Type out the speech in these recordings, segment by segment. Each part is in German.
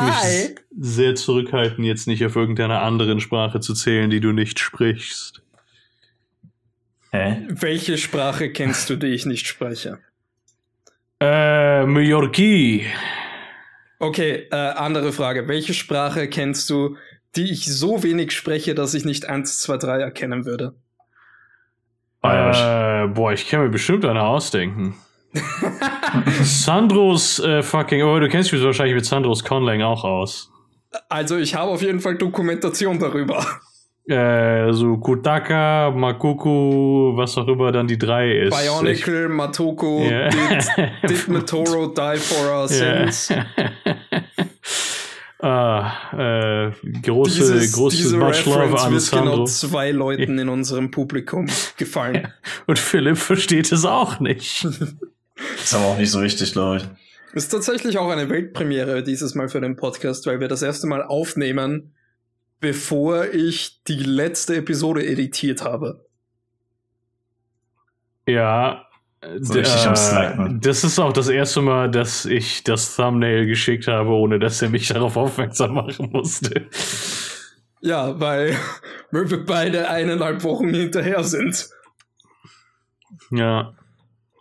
musst mich sehr zurückhalten, jetzt nicht auf irgendeiner anderen Sprache zu zählen, die du nicht sprichst. Hä? Welche Sprache kennst du, die ich nicht spreche? Äh, Mallorquí. Okay, äh, andere Frage. Welche Sprache kennst du, die ich so wenig spreche, dass ich nicht 1, 2, 3 erkennen würde? Äh, boah, ich kann mir bestimmt eine ausdenken. Sandros äh, fucking. Oh, du kennst mich wahrscheinlich mit Sandros Conlang auch aus. Also, ich habe auf jeden Fall Dokumentation darüber. Äh, so Kutaka, Makuku, was auch immer dann die drei ist. Bionicle, Matoko, Ja. did, did Matoro die for our Ja. sins? ah, äh, große, Dieses, große diese Much Love an wird Sandro. genau zwei Leuten in unserem Publikum gefallen. Und Philipp versteht es auch nicht. Ist aber auch nicht so wichtig, glaube ich. Ist tatsächlich auch eine Weltpremiere dieses Mal für den Podcast, weil wir das erste Mal aufnehmen, bevor ich die letzte Episode editiert habe. Ja. So d- richtig am Slacken. das ist auch das erste Mal, dass ich das Thumbnail geschickt habe, ohne dass er mich darauf aufmerksam machen musste. Ja, weil wir beide eineinhalb Wochen hinterher sind. Ja.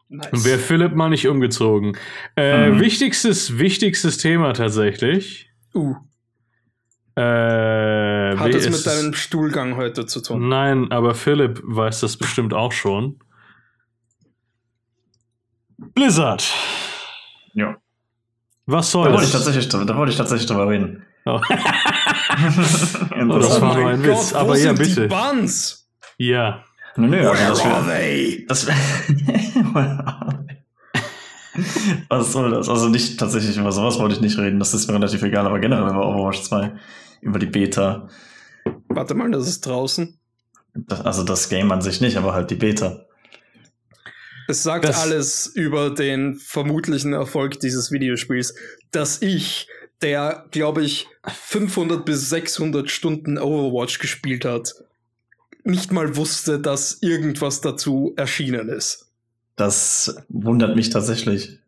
Nice. Wäre Philipp mal nicht umgezogen. Äh, Mhm. Wichtigstes, wichtigstes Thema tatsächlich. uh, Äh, hat es mit deinem Stuhlgang heute zu tun? Nein, aber Philipp weiß das bestimmt auch schon. Blizzard. Ja. Was Da soll wollte ich das? tatsächlich, da wollte ich tatsächlich drüber reden. Oh. Das war nur ein Gott, Witz, aber ja, bitte. Die Buns? Ja. Nö, nö, also das wär, they? das wär, Was soll das? Also nicht tatsächlich über sowas wollte ich nicht reden, das ist mir relativ egal, aber generell über Overwatch 2, über die Beta. Warte mal, das ist draußen. Das, also das Game an sich nicht, aber halt die Beta. Es sagt Das- alles über den vermutlichen Erfolg dieses Videospiels, dass ich, der, glaube ich, 500 bis 600 Stunden Overwatch gespielt hat, nicht mal wusste, dass irgendwas dazu erschienen ist. Das wundert mich tatsächlich,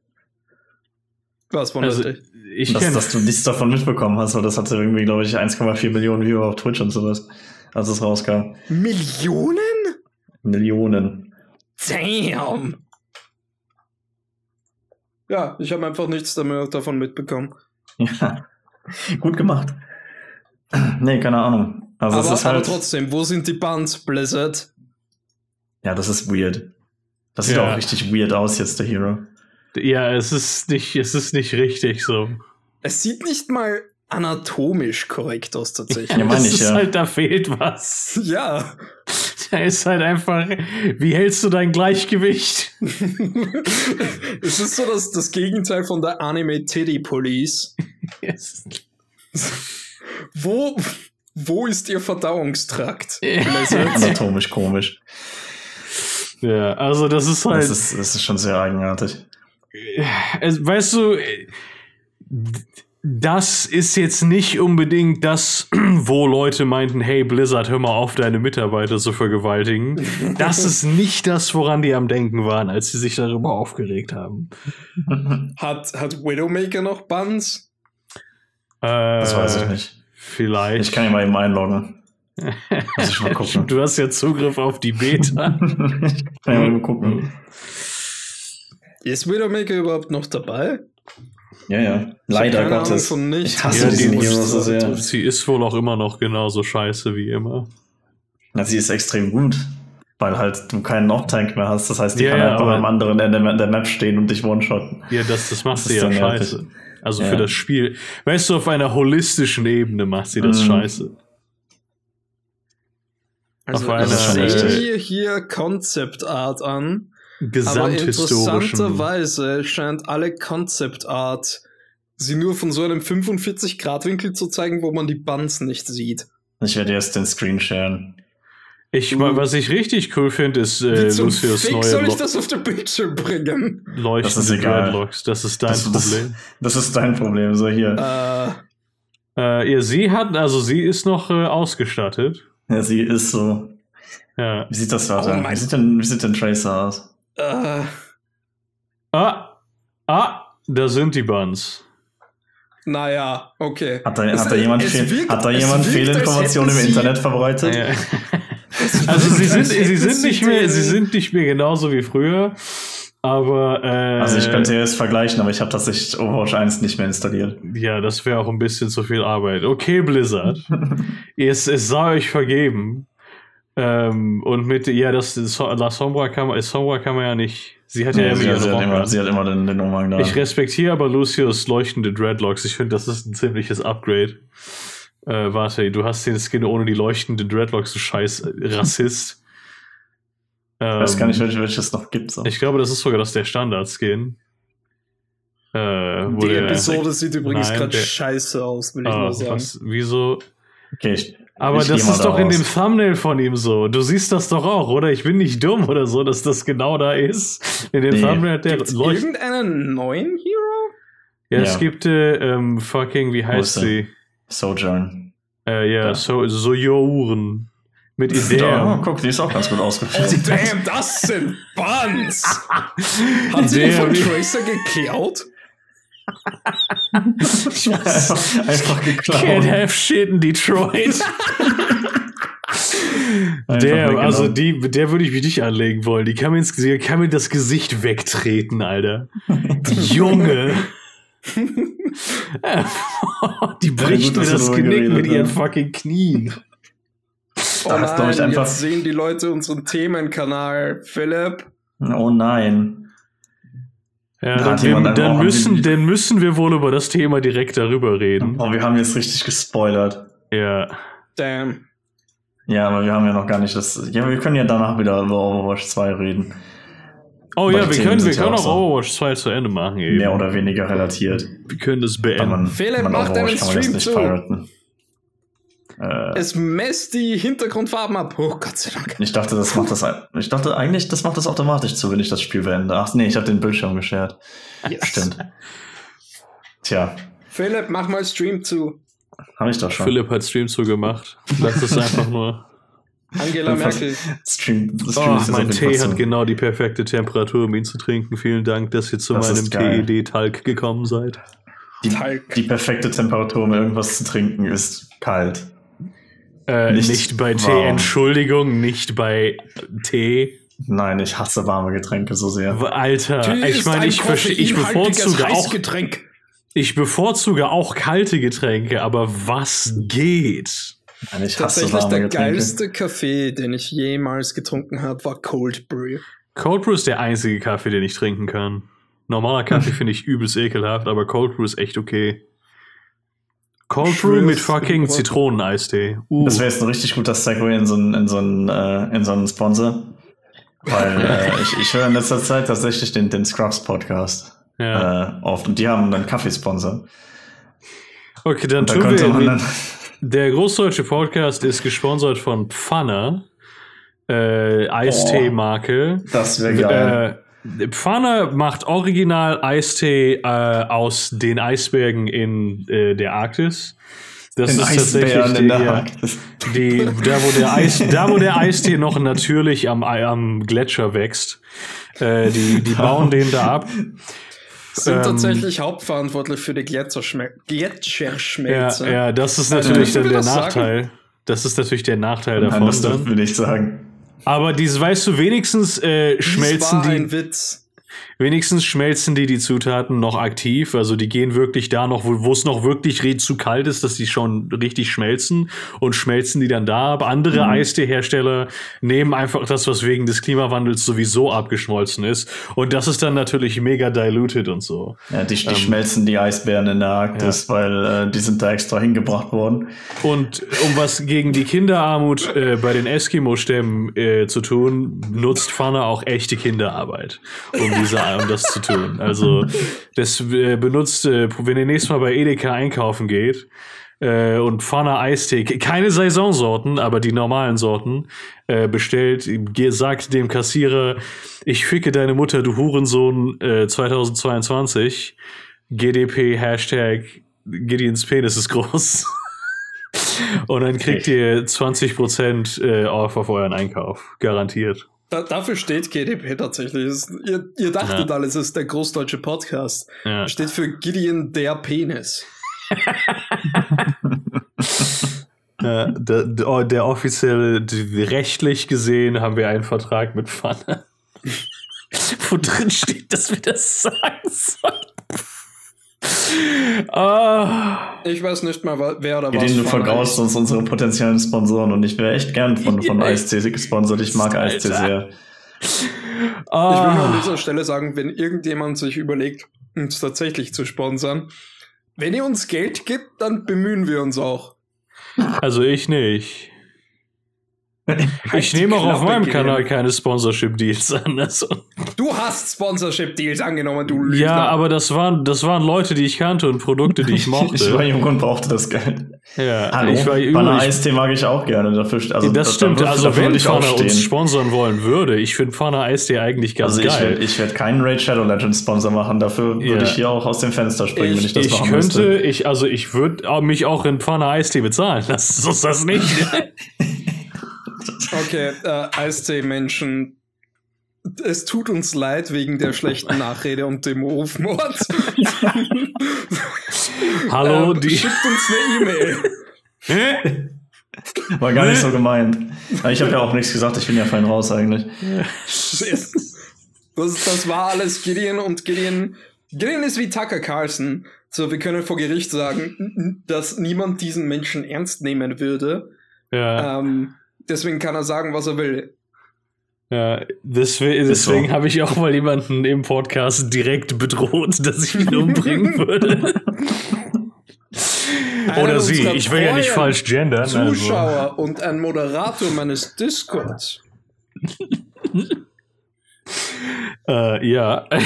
Was von Also, dich? ich dass, dass du nichts davon mitbekommen hast, weil das hatte irgendwie, glaube ich, 1,4 Millionen Viewer auf Twitch und sowas, als es rauskam. Millionen? Millionen. Damn! Ja, ich habe einfach nichts davon mitbekommen. Ja. Gut gemacht. Nee, keine Ahnung. Also aber, es ist aber halt. trotzdem, wo sind die Buns, Blizzard? Ja, das ist weird. Das sieht Ja. auch richtig weird aus jetzt, der Hero. ja, es ist nicht, es ist nicht richtig so. Es sieht nicht mal anatomisch korrekt aus, tatsächlich. Ja, meine Es ich, ist ja. halt, da fehlt was. ja. Da ist halt einfach, wie hältst du dein Gleichgewicht? es ist so das, das Gegenteil von der Anime Teddy Police. Yes. Wo, wo ist ihr Verdauungstrakt? Anatomisch komisch. Ja, also das ist halt. Das ist, das ist schon sehr eigenartig. weißt du, das ist jetzt nicht unbedingt das, wo Leute meinten, hey Blizzard, hör mal auf, deine Mitarbeiter zu vergewaltigen. Das ist nicht das, woran die am Denken waren, als sie sich darüber aufgeregt haben. Hat, hat Widowmaker noch Buns? Das Äh, weiß ich nicht. Vielleicht. Ich kann ja mal eben einloggen. Muss ich mal gucken. Du hast ja Zugriff auf die Beta. ich kann ja mal gucken. Ist Widowmaker überhaupt noch dabei? Ja, ja. Leider keine Ahnung Gottes. von nichts. Ich hasse Ja, diesen die- Hero so sehr. Sie ist wohl auch immer noch genauso scheiße wie immer. Na, sie ist extrem gut. Weil halt du keinen Knock-Tank mehr hast. Das heißt, die Ja, kann ja, halt einem anderen Ende der Map stehen und dich one-shotten. Ja, das, das macht Das sie ja dann nervig. Also Ja. für das Spiel. Weißt du, auf einer holistischen Ebene macht sie das Mhm. scheiße. Also Auf ich einer- sehe hier Concept Art an, aber Gesamthistorischen. interessanterweise scheint alle Concept Art sie nur von so einem 45-Grad-Winkel zu zeigen, wo man die Buns nicht sieht. Ich werde jetzt den Screen sharen. Ich, was ich richtig cool finde, ist äh, Wie zum Lucius Fick neue soll ich das auf den Bildschirm bringen? leuchtende Das ist egal. Dreadlocks. Das ist dein Das, das, Problem. das ist dein Problem. So hier. Äh, Äh, ja, sie hat, also sie ist noch äh, ausgestattet. Ja, sie ist so. Ja. Wie sieht das aus? Oh mein- wie, sieht denn, wie sieht denn Tracer aus? äh, Ah, ah, da sind die Buns. Naja, okay. Hat da, Es- hat da jemand, wirkt- hat da jemand Fehlinformationen im Internet verbreitet? Ja. Also sie sind, sie sind nicht mehr, sie sind nicht mehr genauso wie früher. Aber äh, Also ich könnte jetzt vergleichen, aber ich habe tatsächlich Overwatch 1 nicht mehr installiert. ja, das wäre auch ein bisschen zu viel Arbeit. Okay, Blizzard, es, es sei euch vergeben. Ähm, und mit ja, das La Sombra kann man, Sombra kann man ja nicht. Sie hat ja immer sie, ihren sie, hat immer, an. sie hat immer den, den Umhang da. Ich respektiere aber Lucius leuchtende Dreadlocks. Ich finde, das ist ein ziemliches Upgrade. Äh, warte, du hast den Skin ohne die leuchtende Dreadlocks, du scheiß Rassist. Ich weiß gar nicht, Ähm, welches, welches es noch gibt. So. Ich glaube, das ist sogar das der Standard-Skin. Äh, Die der, Episode sieht übrigens gerade scheiße aus, will ich Ah, nur sagen. was, wieso? Okay, ich, Aber ich das ist doch in daraus. dem Thumbnail von ihm so. Du siehst das doch auch, oder? Ich bin nicht dumm oder so, dass das genau da ist. In dem Nee. Thumbnail hat der Gibt's leuchtet. irgendeinen neuen Hero? Ja, es Ja. gibt äh, ähm, fucking, wie heißt ist sie? Sojourn. Äh, ja, so, Sojourn. Mit Da, Ideen. guck, die ist auch ganz gut Oh, ausgeführt. damn, das sind Buns! Hat sie den Der- von Tracer geklaut? Einfach Can't geklaut. have shit in Detroit. Einfach der, also die, der würde ich mich nicht anlegen wollen. Die kann mir, ins, die kann mir das Gesicht wegtreten, Alter. Die Junge. die bricht mir das Genick geredet mit ihren fucking Knien. Oh nein, ich, einfach- jetzt sehen die Leute unseren Themenkanal. Philipp, Oh nein. Ja, Da dann, wir, dann, müssen, dann müssen wir wohl über das Thema direkt darüber reden. Oh, wir haben jetzt richtig gespoilert. Ja. damn. Ja, aber wir haben ja noch gar nicht das. Ja, wir können ja danach wieder über Overwatch 2 reden. Oh ja, wir können, wir können auch. Overwatch 2 zu Ende machen. Eben. Mehr oder weniger relatiert. wir können das beenden. man, Philipp, man mach deinen Stream zu. piraten. Äh, Es messt die Hintergrundfarben ab. Oh Gott sei Dank. ich dachte, das macht das. Ich dachte eigentlich, das macht das automatisch zu, wenn ich das Spiel beende. Ach nee, ich habe den Bildschirm geshared. Yes. Stimmt. Tja, Philipp, mach mal Stream zu. habe ich doch schon. Philipp hat Stream zugemacht. Lass es einfach nur. Angela Merkel. Stream, das Stream Oh, mein Tee hat zu. genau die perfekte Temperatur, um ihn zu trinken. Vielen Dank, dass ihr zu Das meinem. TED-Talk gekommen seid. die, die perfekte Temperatur, um irgendwas zu trinken, ist kalt. Äh, nicht, Nicht bei Tee, warm. Entschuldigung, nicht bei Tee. Nein, ich hasse warme Getränke so sehr. Alter, Tee ich meine, ein ich, ich bevorzuge auch, ich bevorzuge auch kalte Getränke, aber was geht? Nein, ich Tatsächlich warme der Getränke. geilste Kaffee, den ich jemals getrunken habe, war Cold Brew. Cold Brew ist der einzige Kaffee, den ich trinken kann. Normaler Kaffee finde ich übelst ekelhaft, aber Cold Brew ist echt okay. Cold Brew mit fucking. Zitroneneistee. Uh. Das wäre jetzt ein richtig guter Segway in so einen, in so einen, äh, in so einen Sponsor. Weil äh, ich, ich höre in letzter Zeit tatsächlich den, den Scrubs Podcast ja. äh, oft. Und die haben einen Kaffeesponsor. Okay, dann Und da tun könnte wir. man dann. Der Großdeutsche Podcast ist gesponsert von Pfanner, äh, Eistee-Marke. Das wäre geil. Äh, Pfanner macht original Eistee äh, aus den Eisbergen in äh, der Arktis. Das den ist Eisbären tatsächlich in die, der ja, Arktis. die, da, wo der Eis, da, wo der Eistee noch natürlich am, am Gletscher wächst. Äh, die, die bauen den da ab. Sind Ähm, tatsächlich hauptverantwortlich für die Gletscherschme Ja, Gletscherschmelze. ja, das ist Also, natürlich dürfen dann der das sagen? Nachteil. Das ist natürlich der Nachteil davon. Nein, das dann. dürfen wir nicht sagen. Aber dies, weißt du, wenigstens äh, Dies schmelzen war ein die, Witz. Wenigstens schmelzen die die Zutaten noch aktiv. Also die gehen wirklich da noch, wo es noch wirklich zu kalt ist, dass die schon richtig schmelzen und schmelzen die dann da ab. Andere Mhm. Eistee-Hersteller nehmen einfach das, was wegen des Klimawandels sowieso abgeschmolzen ist. Und das ist dann natürlich mega diluted und so. Ja, die, die Ähm, schmelzen die Eisbären in der Arktis, weil äh, die sind da extra hingebracht worden. Und um was gegen die Kinderarmut äh, bei den Eskimo-Stämmen äh, zu tun, nutzt Pfanne auch echte Kinderarbeit, um, diese, um das zu tun. Also das äh, benutzt, äh, wenn ihr nächstes Mal bei Edeka einkaufen geht äh, und Pfanne Eistee, keine Saisonsorten, aber die normalen Sorten, äh, bestellt, sagt dem Kassierer, ich ficke deine Mutter, du Hurensohn, äh, 2022, GDP, Hashtag, Gideons Penis ist groß. Und dann kriegt ihr 20% äh, off auf euren Einkauf. Garantiert. Da, dafür steht GDP tatsächlich. Es, ihr, ihr dachtet Ja. alles, es ist der großdeutsche Podcast. Ja. Steht für Gideon der Penis. Ja, der, der, der offizielle, rechtlich gesehen haben wir einen Vertrag mit Pfanne. Wo drin steht, dass wir das sagen sollen. Ah. Ich weiß nicht mal, wer oder was. Gideon, du vergraust uns unsere potenziellen Sponsoren und ich wäre echt gern von, von Ja. ISC gesponsert. Ich mag Alter. ISC sehr. Ich will nur an Ah. dieser Stelle sagen, wenn irgendjemand sich überlegt, uns tatsächlich zu sponsern, wenn ihr uns Geld gibt, dann bemühen wir uns auch. Also ich nicht. Ich Halt nehme auch auf meinem. Kanal keine Sponsorship-Deals an. Also. Du hast Sponsorship-Deals angenommen, du Lügner. Ja, aber das waren, das waren Leute, die ich kannte und Produkte, die ich Ich war mochte. jung und brauchte das Geld. ja, Hallo, ich war übrig. IST mag ich auch gerne. Dafür, also, das da- stimmt. dafür- Also wenn ich auch Pfanner uns sponsern wollen würde, ich finde Pfanner Eistee eigentlich ganz Also ich geil. werde ich werd keinen Raid Shadow Legends Sponsor machen. Dafür würde ich hier auch aus dem Fenster springen, wenn ich das ich machen könnte, müsste. ich, also ich würde mich auch in Pfanner Eistee bezahlen. Das ist das nicht. Okay, äh, Eistee-Menschen. Es tut uns leid wegen der schlechten Nachrede und dem Rufmord. Hallo, Ähm, die. Schickt uns eine E-Mail. War gar nicht so gemeint. Ich habe ja auch nichts gesagt. Ich bin ja fein raus eigentlich. Das, das war alles Gideon und Gideon. Gideon ist wie Tucker Carlson. So, wir können vor Gericht sagen, dass niemand diesen Menschen ernst nehmen würde. Ja, Ähm, deswegen kann er sagen, was er will. ja. Deswegen, Ist so. deswegen habe ich auch mal jemanden im Podcast direkt bedroht, dass ich ihn umbringen würde. Oder sie. Ich will ja nicht falsch gendern. Also. Zuschauer und ein Moderator meines Discords. Äh, ja.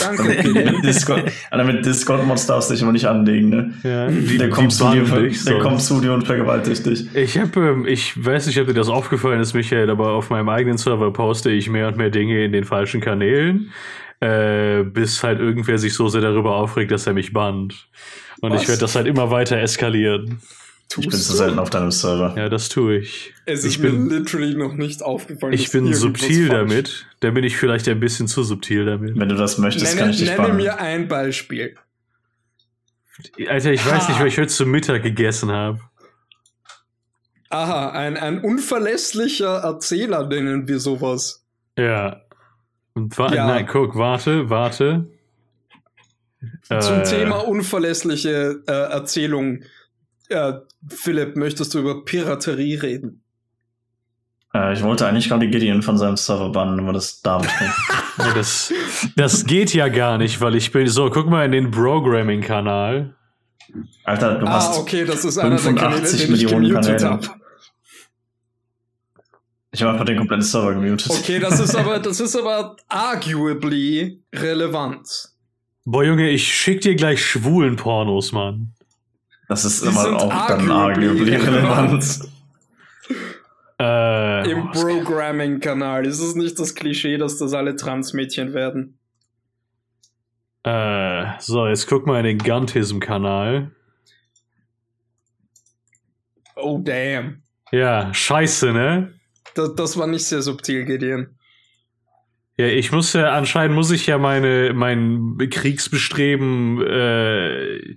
Danke, Gideon. Discord, mit Discord-Mods darfst du dich immer nicht anlegen, ne? ja. Die, Der kommt, zu dir, der kommt zu dir und vergewaltigt dich. Ich habe, ähm, ich weiß nicht, ob dir das aufgefallen ist, Michael, aber auf meinem eigenen Server poste ich mehr und mehr Dinge in den falschen Kanälen, äh, bis halt irgendwer sich so sehr darüber aufregt, dass er mich bannt. Und Was? ich werde das halt immer weiter eskalieren. Ich bin Tust zu selten auf deinem Server. Ja, das tue ich. Es ich ist mir bin, literally noch nicht aufgefallen. ich bin subtil damit. Da bin ich vielleicht ein bisschen zu subtil damit. Wenn du das möchtest, kann Nenne, ich dich nenne bannen. mir ein Beispiel. Alter, ich weiß Ha. nicht, was ich heute zu Mittag gegessen habe. Aha, ein, ein unverlässlicher Erzähler nennen wir sowas. Ja. Und wa Ja. Nein, guck, warte, warte. Zum Äh, Thema unverlässliche äh, Erzählung. Äh, Philipp, möchtest du über Piraterie reden? Äh, ich wollte eigentlich gerade Gideon von seinem Server bannen, aber das darf ich nicht. Ja, das, das geht ja gar nicht, weil ich bin. So, guck mal in den Programming-Kanal. Alter, du ah, hast. okay, das ist einer der Kanäle, 85 den ich Millionen Kanäle. habe. Ich habe einfach den kompletten Server gemutet. Okay, das ist aber, das ist aber arguably relevant. Boah, Junge, ich schick dir gleich schwulen Pornos, Mann. Das ist Die sind auch dann arguably arguably relevant. Äh, Im Programming-Kanal ist es nicht das Klischee, dass das alle Transmädchen werden. äh, so, jetzt guck mal in den Guntism-Kanal. Oh, damn. Ja, scheiße, ne? Das, das war nicht sehr subtil, Gideon. Ja, ich muss ja, anscheinend muss ich ja meine, mein Kriegsbestreben äh,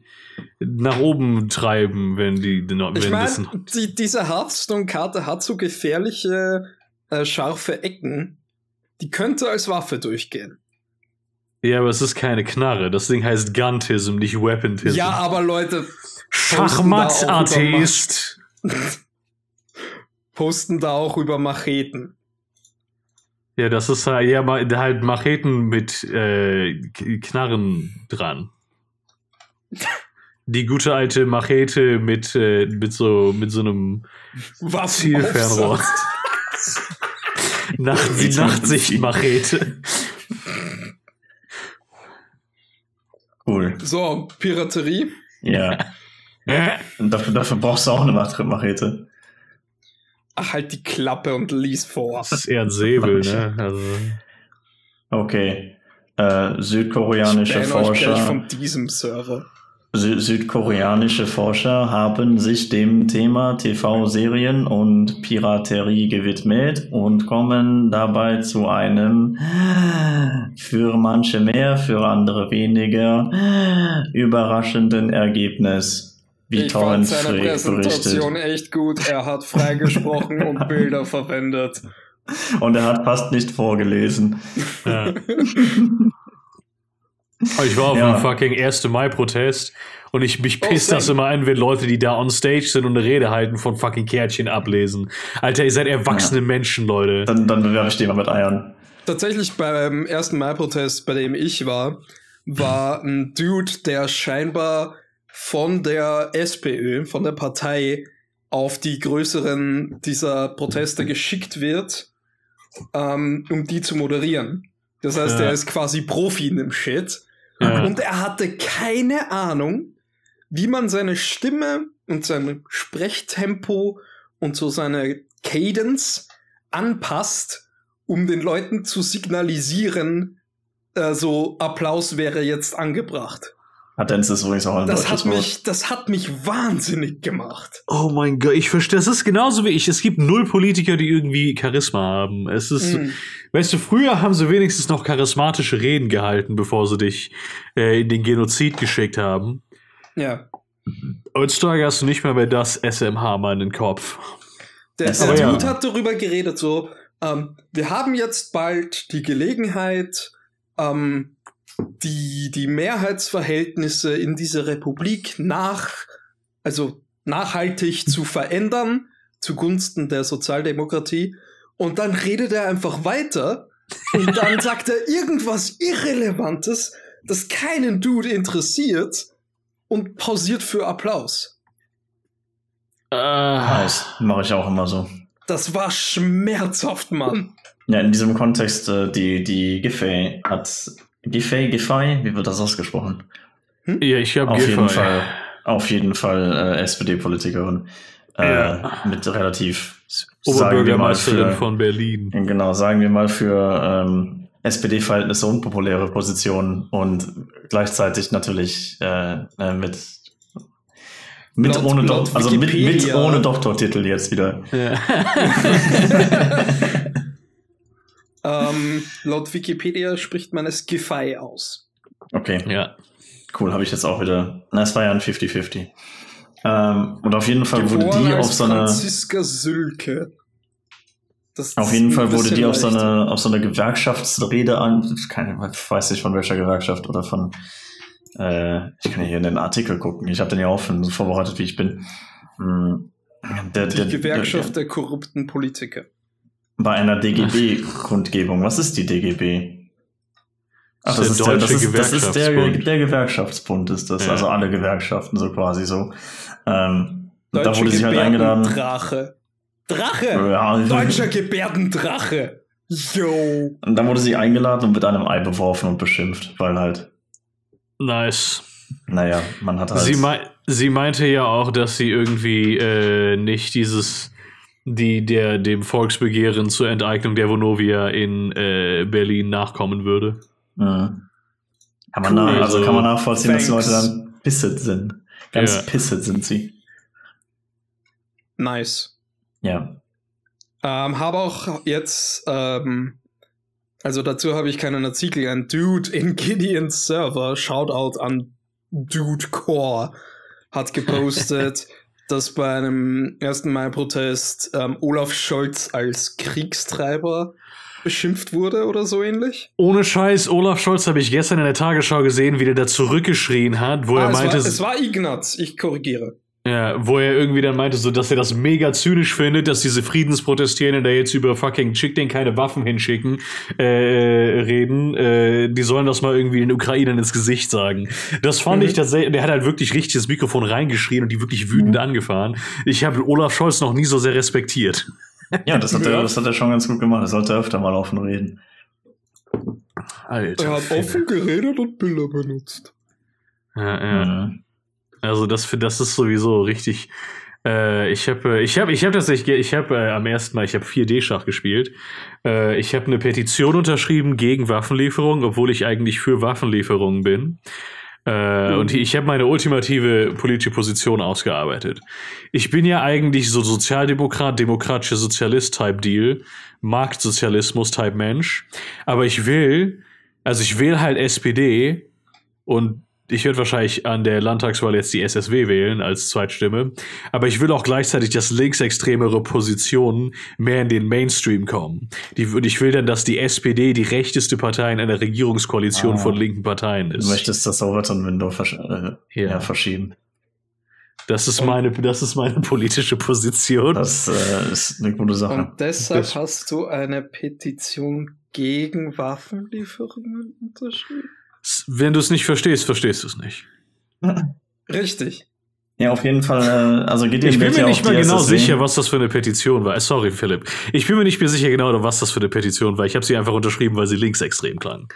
nach oben treiben, wenn die, wenn Ich das meine, die, diese Hearthstone-Karte hat so gefährliche, äh, scharfe Ecken. Die könnte als Waffe durchgehen. Ja, aber es ist keine Knarre. Das Ding heißt Guntism, nicht Weapontism. Ja, aber Leute Schachmatt-Atheist. posten da auch über Macheten. Ja, das ist halt, ja, halt Macheten mit äh, Knarren dran. Die gute alte Machete mit, äh, mit so mit so einem Zielfernrohr. Nacht, die Nachtsicht-Machete. Cool. So, Piraterie. Ja. Und dafür, dafür brauchst du auch eine Mach- Machete. Ach, halt die Klappe und lies vor. Das ist eher ein Säbel, ne? Also, Okay. Äh, südkoreanische euch gleich Forscher. von diesem Server. Sü südkoreanische Forscher haben sich dem Thema TV-Serien und Piraterie gewidmet und kommen dabei zu einem für manche mehr, für andere weniger überraschenden Ergebnis. Wie ich fand Torrent seine Freak Präsentation berichtet. echt gut. Er hat freigesprochen und Bilder verwendet. Und er hat fast nicht vorgelesen. Ja. Ich war auf Ja. einem fucking 1. Mai-Protest und ich mich Oh, pisst das same. immer an, wenn Leute, die da on stage sind und eine Rede halten, von fucking Kärtchen ablesen. Alter, ihr seid erwachsene Menschen, Leute. Dann, dann bewerbe ich den mal mit Eiern. Tatsächlich beim ersten Mai-Protest, bei dem ich war, war ein Dude, der scheinbar von der SPÖ, von der Partei, auf die größeren dieser Proteste geschickt wird, ähm, um die zu moderieren. Das heißt, Ja. er ist quasi Profi in dem Shit. Ja. Und er hatte keine Ahnung, wie man seine Stimme und sein Sprechtempo und so seine Cadence anpasst, um den Leuten zu signalisieren, äh, so Applaus wäre jetzt angebracht. Patenz ist übrigens auch ein Das deutsches hat Wort. mich, das hat mich wahnsinnig gemacht. Oh mein Gott, ich verstehe, das ist genauso wie ich. Es gibt null Politiker, die irgendwie Charisma haben. Es ist, Mm. weißt du, früher haben sie wenigstens noch charismatische Reden gehalten, bevor sie dich äh, in den Genozid geschickt haben. Ja. Heutzutage hast du nicht mehr mehr das SMH in den Kopf. Der, der Dude ja. hat darüber geredet, so, ähm, wir haben jetzt bald die Gelegenheit, ähm, die, die Mehrheitsverhältnisse in dieser Republik nach, also nachhaltig zu verändern, zugunsten der Sozialdemokratie. Und dann redet er einfach weiter und dann sagt er irgendwas Irrelevantes, das keinen Dude interessiert und pausiert für Applaus. Äh, Nice. Mache ich auch immer so. Das war schmerzhaft, Mann. Ja, in diesem Kontext, äh, die, die Giffey hat. Giffey, Giffey, wie wird das ausgesprochen? ja, ich habe Auf jeden Fall, auf jeden Fall äh, SPD-Politikerin. Äh, Ja. Mit relativ, sagen wir mal, Oberbürgermeisterin von Berlin. genau, sagen wir mal für ähm, SPD-Verhältnisse unpopuläre Positionen und gleichzeitig natürlich äh, äh, mit mit Laut- ohne laut Dok also mit, mit ohne Doktortitel jetzt wieder. Ja. Ähm, laut Wikipedia spricht man es Giffey aus. Okay. ja. Cool, habe ich jetzt auch wieder. Na, es war ja ein 50-50. Ähm, und auf jeden Fall wurde Geboren die als auf so eine. Franziska Sülke. Das Auf jeden Fall wurde die auf so, eine, auf so eine Gewerkschaftsrede an. Keine, ich weiß nicht von welcher Gewerkschaft oder von. Äh, ich kann ja hier in den Artikel gucken. Ich habe den ja auch vorbereitet, wie ich bin. Hm, Der, Die Gewerkschaft der korrupten Politiker. Bei einer DGB-Kundgebung. Was ist die DGB? Ach, Das das ist der das, Deutsche ist, das ist der, Gewerkschaftsbund. der Gewerkschaftsbund, ist das. Ja. Also alle Gewerkschaften so quasi so. Ähm, da wurde sie halt eingeladen. Gebärdendrache. Drache! Ja, Deutscher Gebärdendrache! Yo! Und dann wurde sie eingeladen und mit einem Ei beworfen und beschimpft, weil halt, Nice. naja, man hat halt. Sie, mei sie meinte ja auch, dass sie irgendwie äh, nicht dieses, die der dem Volksbegehren zur Enteignung der Vonovia in äh, Berlin nachkommen würde. Mhm. Kann man Cool. nach, also Also, kann man nachvollziehen, dass die thanks. Leute dann pisset sind. Ganz Ja. pisset sind sie. Nice. Ja. Ähm, habe auch jetzt, ähm, also dazu habe ich keinen Artikel, ein Dude in Gideons Server, Shoutout an Dude Core, hat gepostet, dass bei einem 1. Mai-Protest ähm, Olaf Scholz als Kriegstreiber beschimpft wurde oder so ähnlich. Ohne Scheiß, Olaf Scholz habe ich gestern in der Tagesschau gesehen, wie der da zurückgeschrien hat, wo Ah, er es, meinte, war, es war Ignaz, ich korrigiere. Ja, wo er irgendwie dann meinte, so, dass er das mega zynisch findet, dass diese Friedensprotestierenden da jetzt über fucking schick den keine Waffen hinschicken, äh, reden. Äh, die sollen das mal irgendwie den Ukrainern ins Gesicht sagen. Das fand Mhm. ich tatsächlich, der hat halt wirklich richtig das Mikrofon reingeschrien und die wirklich wütend angefahren. Ich habe Olaf Scholz noch nie so sehr respektiert. Ja, das hat. Er, das hat er schon ganz gut gemacht. Er sollte öfter mal offen reden. Alter. Er hat offen geredet und Bilder benutzt. Ja, ja. Mhm. Also das, für- das ist sowieso richtig. Äh, ich habe, ich habe, ich habe tatsächlich, ich habe äh, am ersten Mal, ich habe 4D-Schach gespielt. Äh, ich habe eine Petition unterschrieben gegen Waffenlieferungen, obwohl ich eigentlich für Waffenlieferungen bin. Äh, Und ich habe meine ultimative politische Position ausgearbeitet. Ich bin ja eigentlich so Sozialdemokrat, demokratischer Sozialist-Type-Deal, Marktsozialismus-Type-Mensch. Aber ich will, also ich will halt SPD und ich werde wahrscheinlich an der Landtagswahl jetzt die SSW wählen als Zweitstimme, aber ich will auch gleichzeitig, dass linksextremere Positionen mehr in den Mainstream kommen. Die, und ich will dann, dass die SPD die rechteste Partei in einer Regierungskoalition Ah. von linken Parteien Du ist. möchtest das Overton-Window versch äh, Ja. ja. verschieben. Das ist meine, das ist meine politische Position. Das äh, ist eine gute Sache. Und deshalb Das- hast du eine Petition gegen Waffenlieferungen unterschrieben? Wenn du es nicht verstehst, verstehst du es nicht. Richtig. Ja, auf jeden Fall. Äh, also Gideon Ich bin mir ja nicht mal genau SSW. sicher, was das für eine Petition war. Sorry, Philipp. Ich bin mir nicht mehr sicher genau, was das für eine Petition war. Ich habe sie einfach unterschrieben, weil sie linksextrem klang.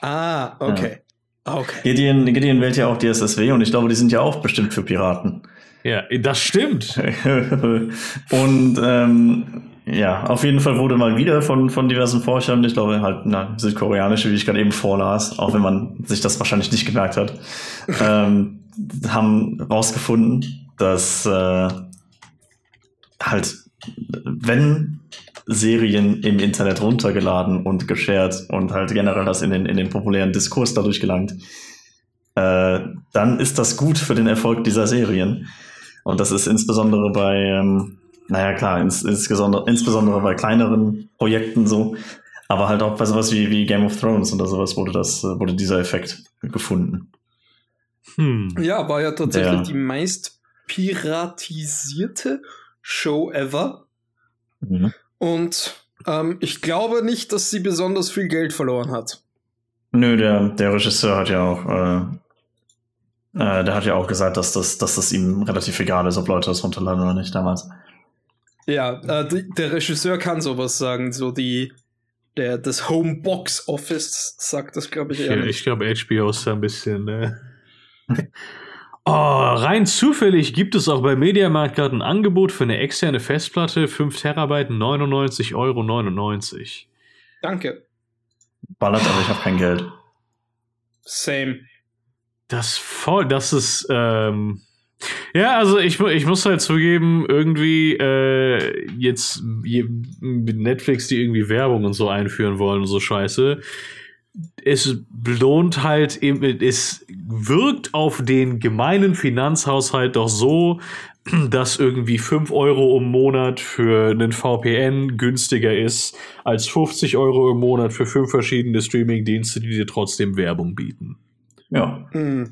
Ah, okay. Okay. Gideon, Gideon wählt ja auch die SSW und ich glaube, die sind ja auch bestimmt für Piraten. Ja, das stimmt. und ähm, ja, auf jeden Fall wurde mal wieder von, von diversen Forschern, ich glaube halt na, südkoreanische, wie ich gerade eben vorlas, auch wenn man sich das wahrscheinlich nicht gemerkt hat, ähm, haben rausgefunden, dass äh, halt, wenn Serien im Internet runtergeladen und geshared und halt generell das in den, in den populären Diskurs dadurch gelangt, äh, dann ist das gut für den Erfolg dieser Serien. Und das ist insbesondere bei, ähm, naja klar, ins, insbesondere, insbesondere bei kleineren Projekten so, aber halt auch bei sowas wie, wie Game of Thrones oder sowas wurde das, äh, wurde dieser Effekt gefunden. Hm. Ja, war ja tatsächlich Ja. die meist piratisierte Show ever. Mhm. Und ähm, ich glaube nicht, dass sie besonders viel Geld verloren hat. Nö, der, der Regisseur hat ja auch, äh, äh, der hat ja auch gesagt, dass das, dass das ihm relativ egal ist, ob Leute das runterladen oder nicht damals. Ja, äh, die, der Regisseur kann sowas sagen, so die der das Home Box Office sagt das, glaube ich, nicht. ich glaube, HBO ist da ein bisschen. Äh oh, rein zufällig gibt es auch bei Mediamarkt gerade ein Angebot für eine externe Festplatte, 5 Terabyte, 99,99 Euro. Danke. Ballert, aber ich habe kein Geld. Same. Das voll, das ist. Ähm ja, also ich, ich muss halt zugeben, irgendwie äh, jetzt je, mit Netflix, die irgendwie Werbung und so einführen wollen und so Scheiße. Es lohnt halt, eben- es wirkt auf den gemeinen Finanzhaushalt doch so, dass irgendwie 5 Euro im Monat für einen VPN günstiger ist als 50 Euro im Monat für fünf verschiedene Streaming-Dienste, die dir trotzdem Werbung bieten. Ja. Hm.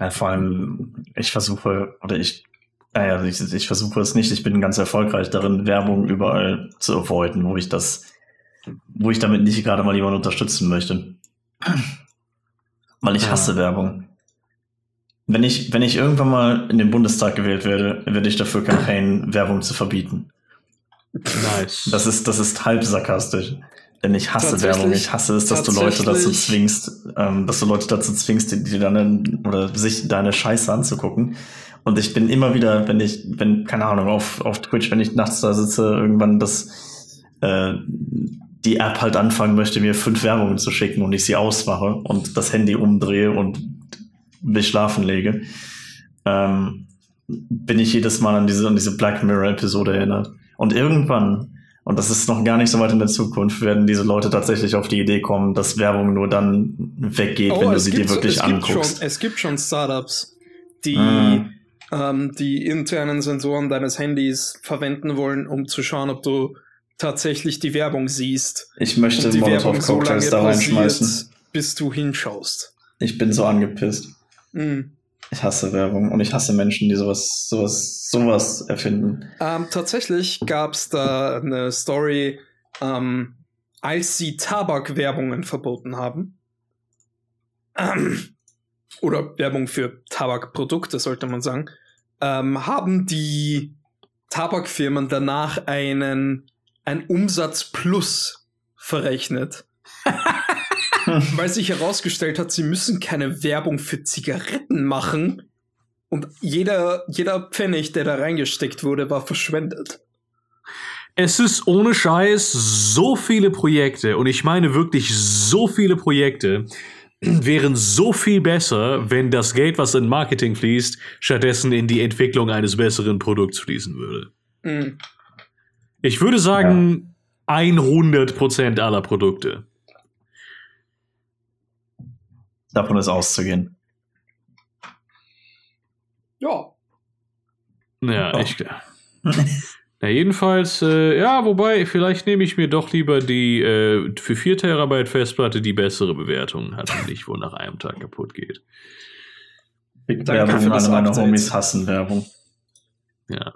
Ja, vor allem, ich versuche, oder ich, naja, ich, ich versuche es nicht, ich bin ganz erfolgreich darin, Werbung überall zu avoiden, wo ich das, wo ich damit nicht gerade mal jemanden unterstützen möchte. Weil ich Ja. hasse Werbung. Wenn ich, wenn ich irgendwann mal in den Bundestag gewählt werde, werde ich dafür campaignen, Werbung zu verbieten. Nice. Das ist, das ist halb sarkastisch. Denn ich hasse Werbung. Ich hasse es, dass du Leute dazu zwingst, ähm, dass du Leute dazu zwingst, die, die deine, oder sich deine Scheiße anzugucken. Und ich bin immer wieder, wenn ich, wenn, keine Ahnung, auf, auf Twitch, wenn ich nachts da sitze, irgendwann das, äh, die App halt anfangen möchte, mir fünf Werbungen zu schicken und ich sie ausmache und das Handy umdrehe und mich schlafen lege, ähm, bin ich jedes Mal an diese, an diese Black Mirror-Episode erinnert. Und irgendwann, und das ist noch gar nicht so weit in der Zukunft, werden diese Leute tatsächlich auf die Idee kommen, dass Werbung nur dann weggeht, wenn du sie dir so- wirklich Oh, es gibt anguckst. Schon, es gibt schon Startups, die Mhm. ähm, die internen Sensoren deines Handys verwenden wollen, um zu schauen, ob du tatsächlich die Werbung siehst. Ich möchte die Werbung so lange da reinschmeißen. bis du hinschaust. Ich bin so angepisst. Mhm. Ich hasse Werbung und ich hasse Menschen, die sowas, sowas, sowas erfinden. Ähm, tatsächlich gab es da eine Story, ähm, als sie Tabakwerbungen verboten haben. Ähm, oder Werbung für Tabakprodukte, sollte man sagen. Ähm, haben die Tabakfirmen danach einen, ein Umsatz plus verrechnet. weil sich herausgestellt hat, sie müssen keine Werbung für Zigaretten machen. Und jeder, jeder Pfennig, der da reingesteckt wurde, war verschwendet. Es ist ohne Scheiß so viele Projekte und ich meine wirklich so viele Projekte, wären so viel besser, wenn das Geld, was in Marketing fließt, stattdessen in die Entwicklung eines besseren Produkts fließen würde. Mhm. Ich würde sagen, 100% aller Produkte. Davon ist auszugehen. Ja. Ja, Oh. ich. Na, jedenfalls, äh, ja, wobei, vielleicht nehme ich mir doch lieber die äh, für 4 Terabyte Festplatte, die bessere Bewertungen hat und nicht, wo nach einem Tag kaputt geht. Danke Werbung, für das alle meine. Homies hassen Werbung. Ja.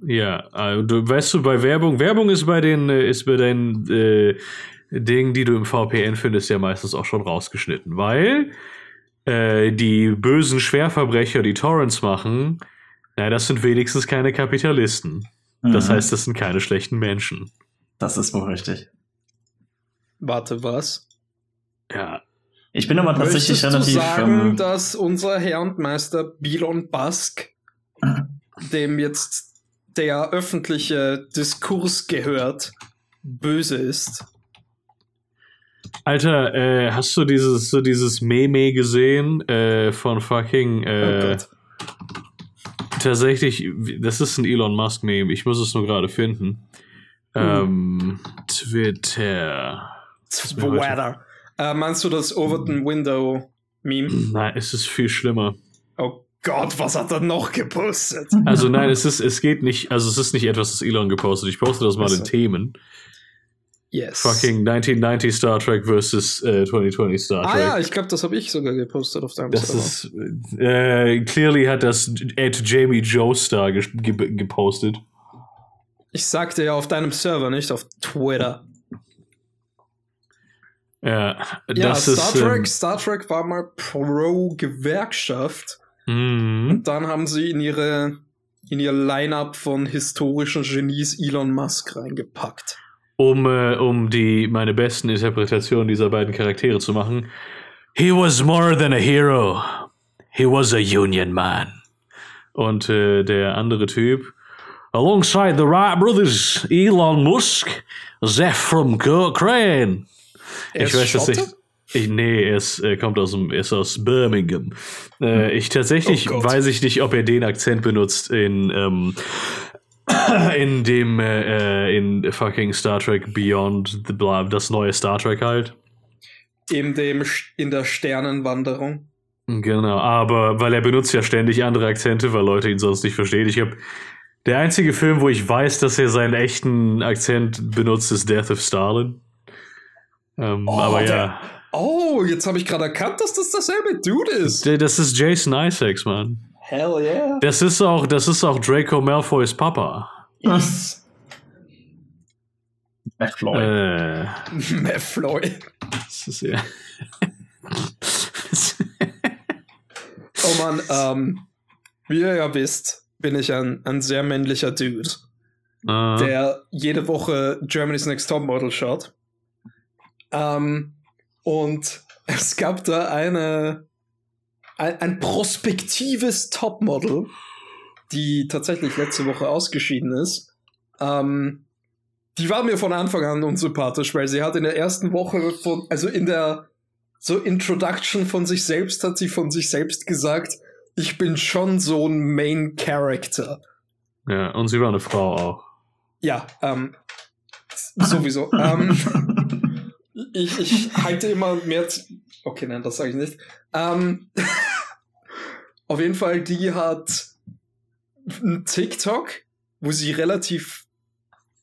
Ja, du weißt du, bei Werbung, Werbung ist bei den, äh, ist bei den äh, Dingen, die du im VPN findest, ja meistens auch schon rausgeschnitten, weil äh, die bösen Schwerverbrecher, die Torrents machen, na, das sind wenigstens keine Kapitalisten. Das Mhm. heißt, das sind keine schlechten Menschen. das ist wohl richtig. Warte, was? Ja. Ich bin aber tatsächlich Möchtest relativ. du sagen, ähm, dass unser Herr und Meister Bilon Busk, dem jetzt der öffentliche Diskurs gehört, böse ist? Alter, äh, hast du dieses, so dieses Meme gesehen äh, von fucking oh äh, Gott. tatsächlich, das ist ein Elon Musk Meme, ich muss es nur gerade finden. Ähm, Twitter. Twitter. Äh, meinst du das Overton Window Meme? Nein, es ist viel schlimmer. Oh Gott, was hat er noch gepostet? Also nein, es ist, es geht nicht, also es ist nicht etwas, das Elon gepostet. Ich poste das mal in Themen. Yes. Fucking 1990 Star Trek versus äh, 2020 Star Trek. Ah ja, ich glaube, das habe ich sogar gepostet auf deinem Das Server. ist, äh, clearly hat das Ed Jamie Joestar ge ge gepostet. Ich sagte ja auf deinem Server, nicht auf Twitter. Ja, Ja, das Star ist. Trek, Ähm, Star Trek war mal pro Gewerkschaft. mhm. Und dann haben sie in ihre in ihr Line-up von historischen Genies Elon Musk reingepackt. Um, äh, um die meine besten Interpretationen dieser beiden Charaktere zu machen. He was more than a hero. He was a Union man. Und äh, der andere Typ. Alongside the Wright brothers, Elon Musk, Zeph from Cochrane. Er ich weiß das Schotte? nicht. Ich, nee, er ist, äh, kommt aus dem, er ist aus Birmingham. Äh, ich tatsächlich Oh weiß ich nicht, ob er den Akzent benutzt in, ähm, in dem, äh, in fucking Star Trek Beyond the Blah, das neue Star Trek halt. In dem in der Sternenwanderung. Genau, aber weil er benutzt ja ständig andere Akzente, weil Leute ihn sonst nicht verstehen. Ich habe der einzige Film, wo ich weiß, dass er seinen echten Akzent benutzt, ist Death of Stalin. Ähm, Oh, aber der- ja, Oh, jetzt habe ich gerade erkannt, dass das derselbe Dude ist. Das ist Jason Isaacs, Mann. Hell yeah. Das ist auch, das ist auch Draco Malfoys Papa. Yes. McFloy. Äh, Mefloy. das ist ja. Oh Mann, ähm, wie ihr ja wisst, bin ich ein, ein sehr männlicher Dude, äh, der jede Woche Germany's Next Top Model schaut. Ähm, und es gab da eine, ein, ein prospektives Topmodel, die tatsächlich letzte Woche ausgeschieden ist. Ähm, die war mir von Anfang an unsympathisch, weil sie hat in der ersten Woche von, also in der so Introduction von sich selbst hat sie von sich selbst gesagt, ich bin schon so ein Main Character. ja, und sie war eine Frau auch. Ja, ähm, sowieso. ähm, ich, ich halte immer mehr. zu- Okay, nein, das sage ich nicht. Ähm, auf jeden Fall, die hat ein TikTok, wo sie relativ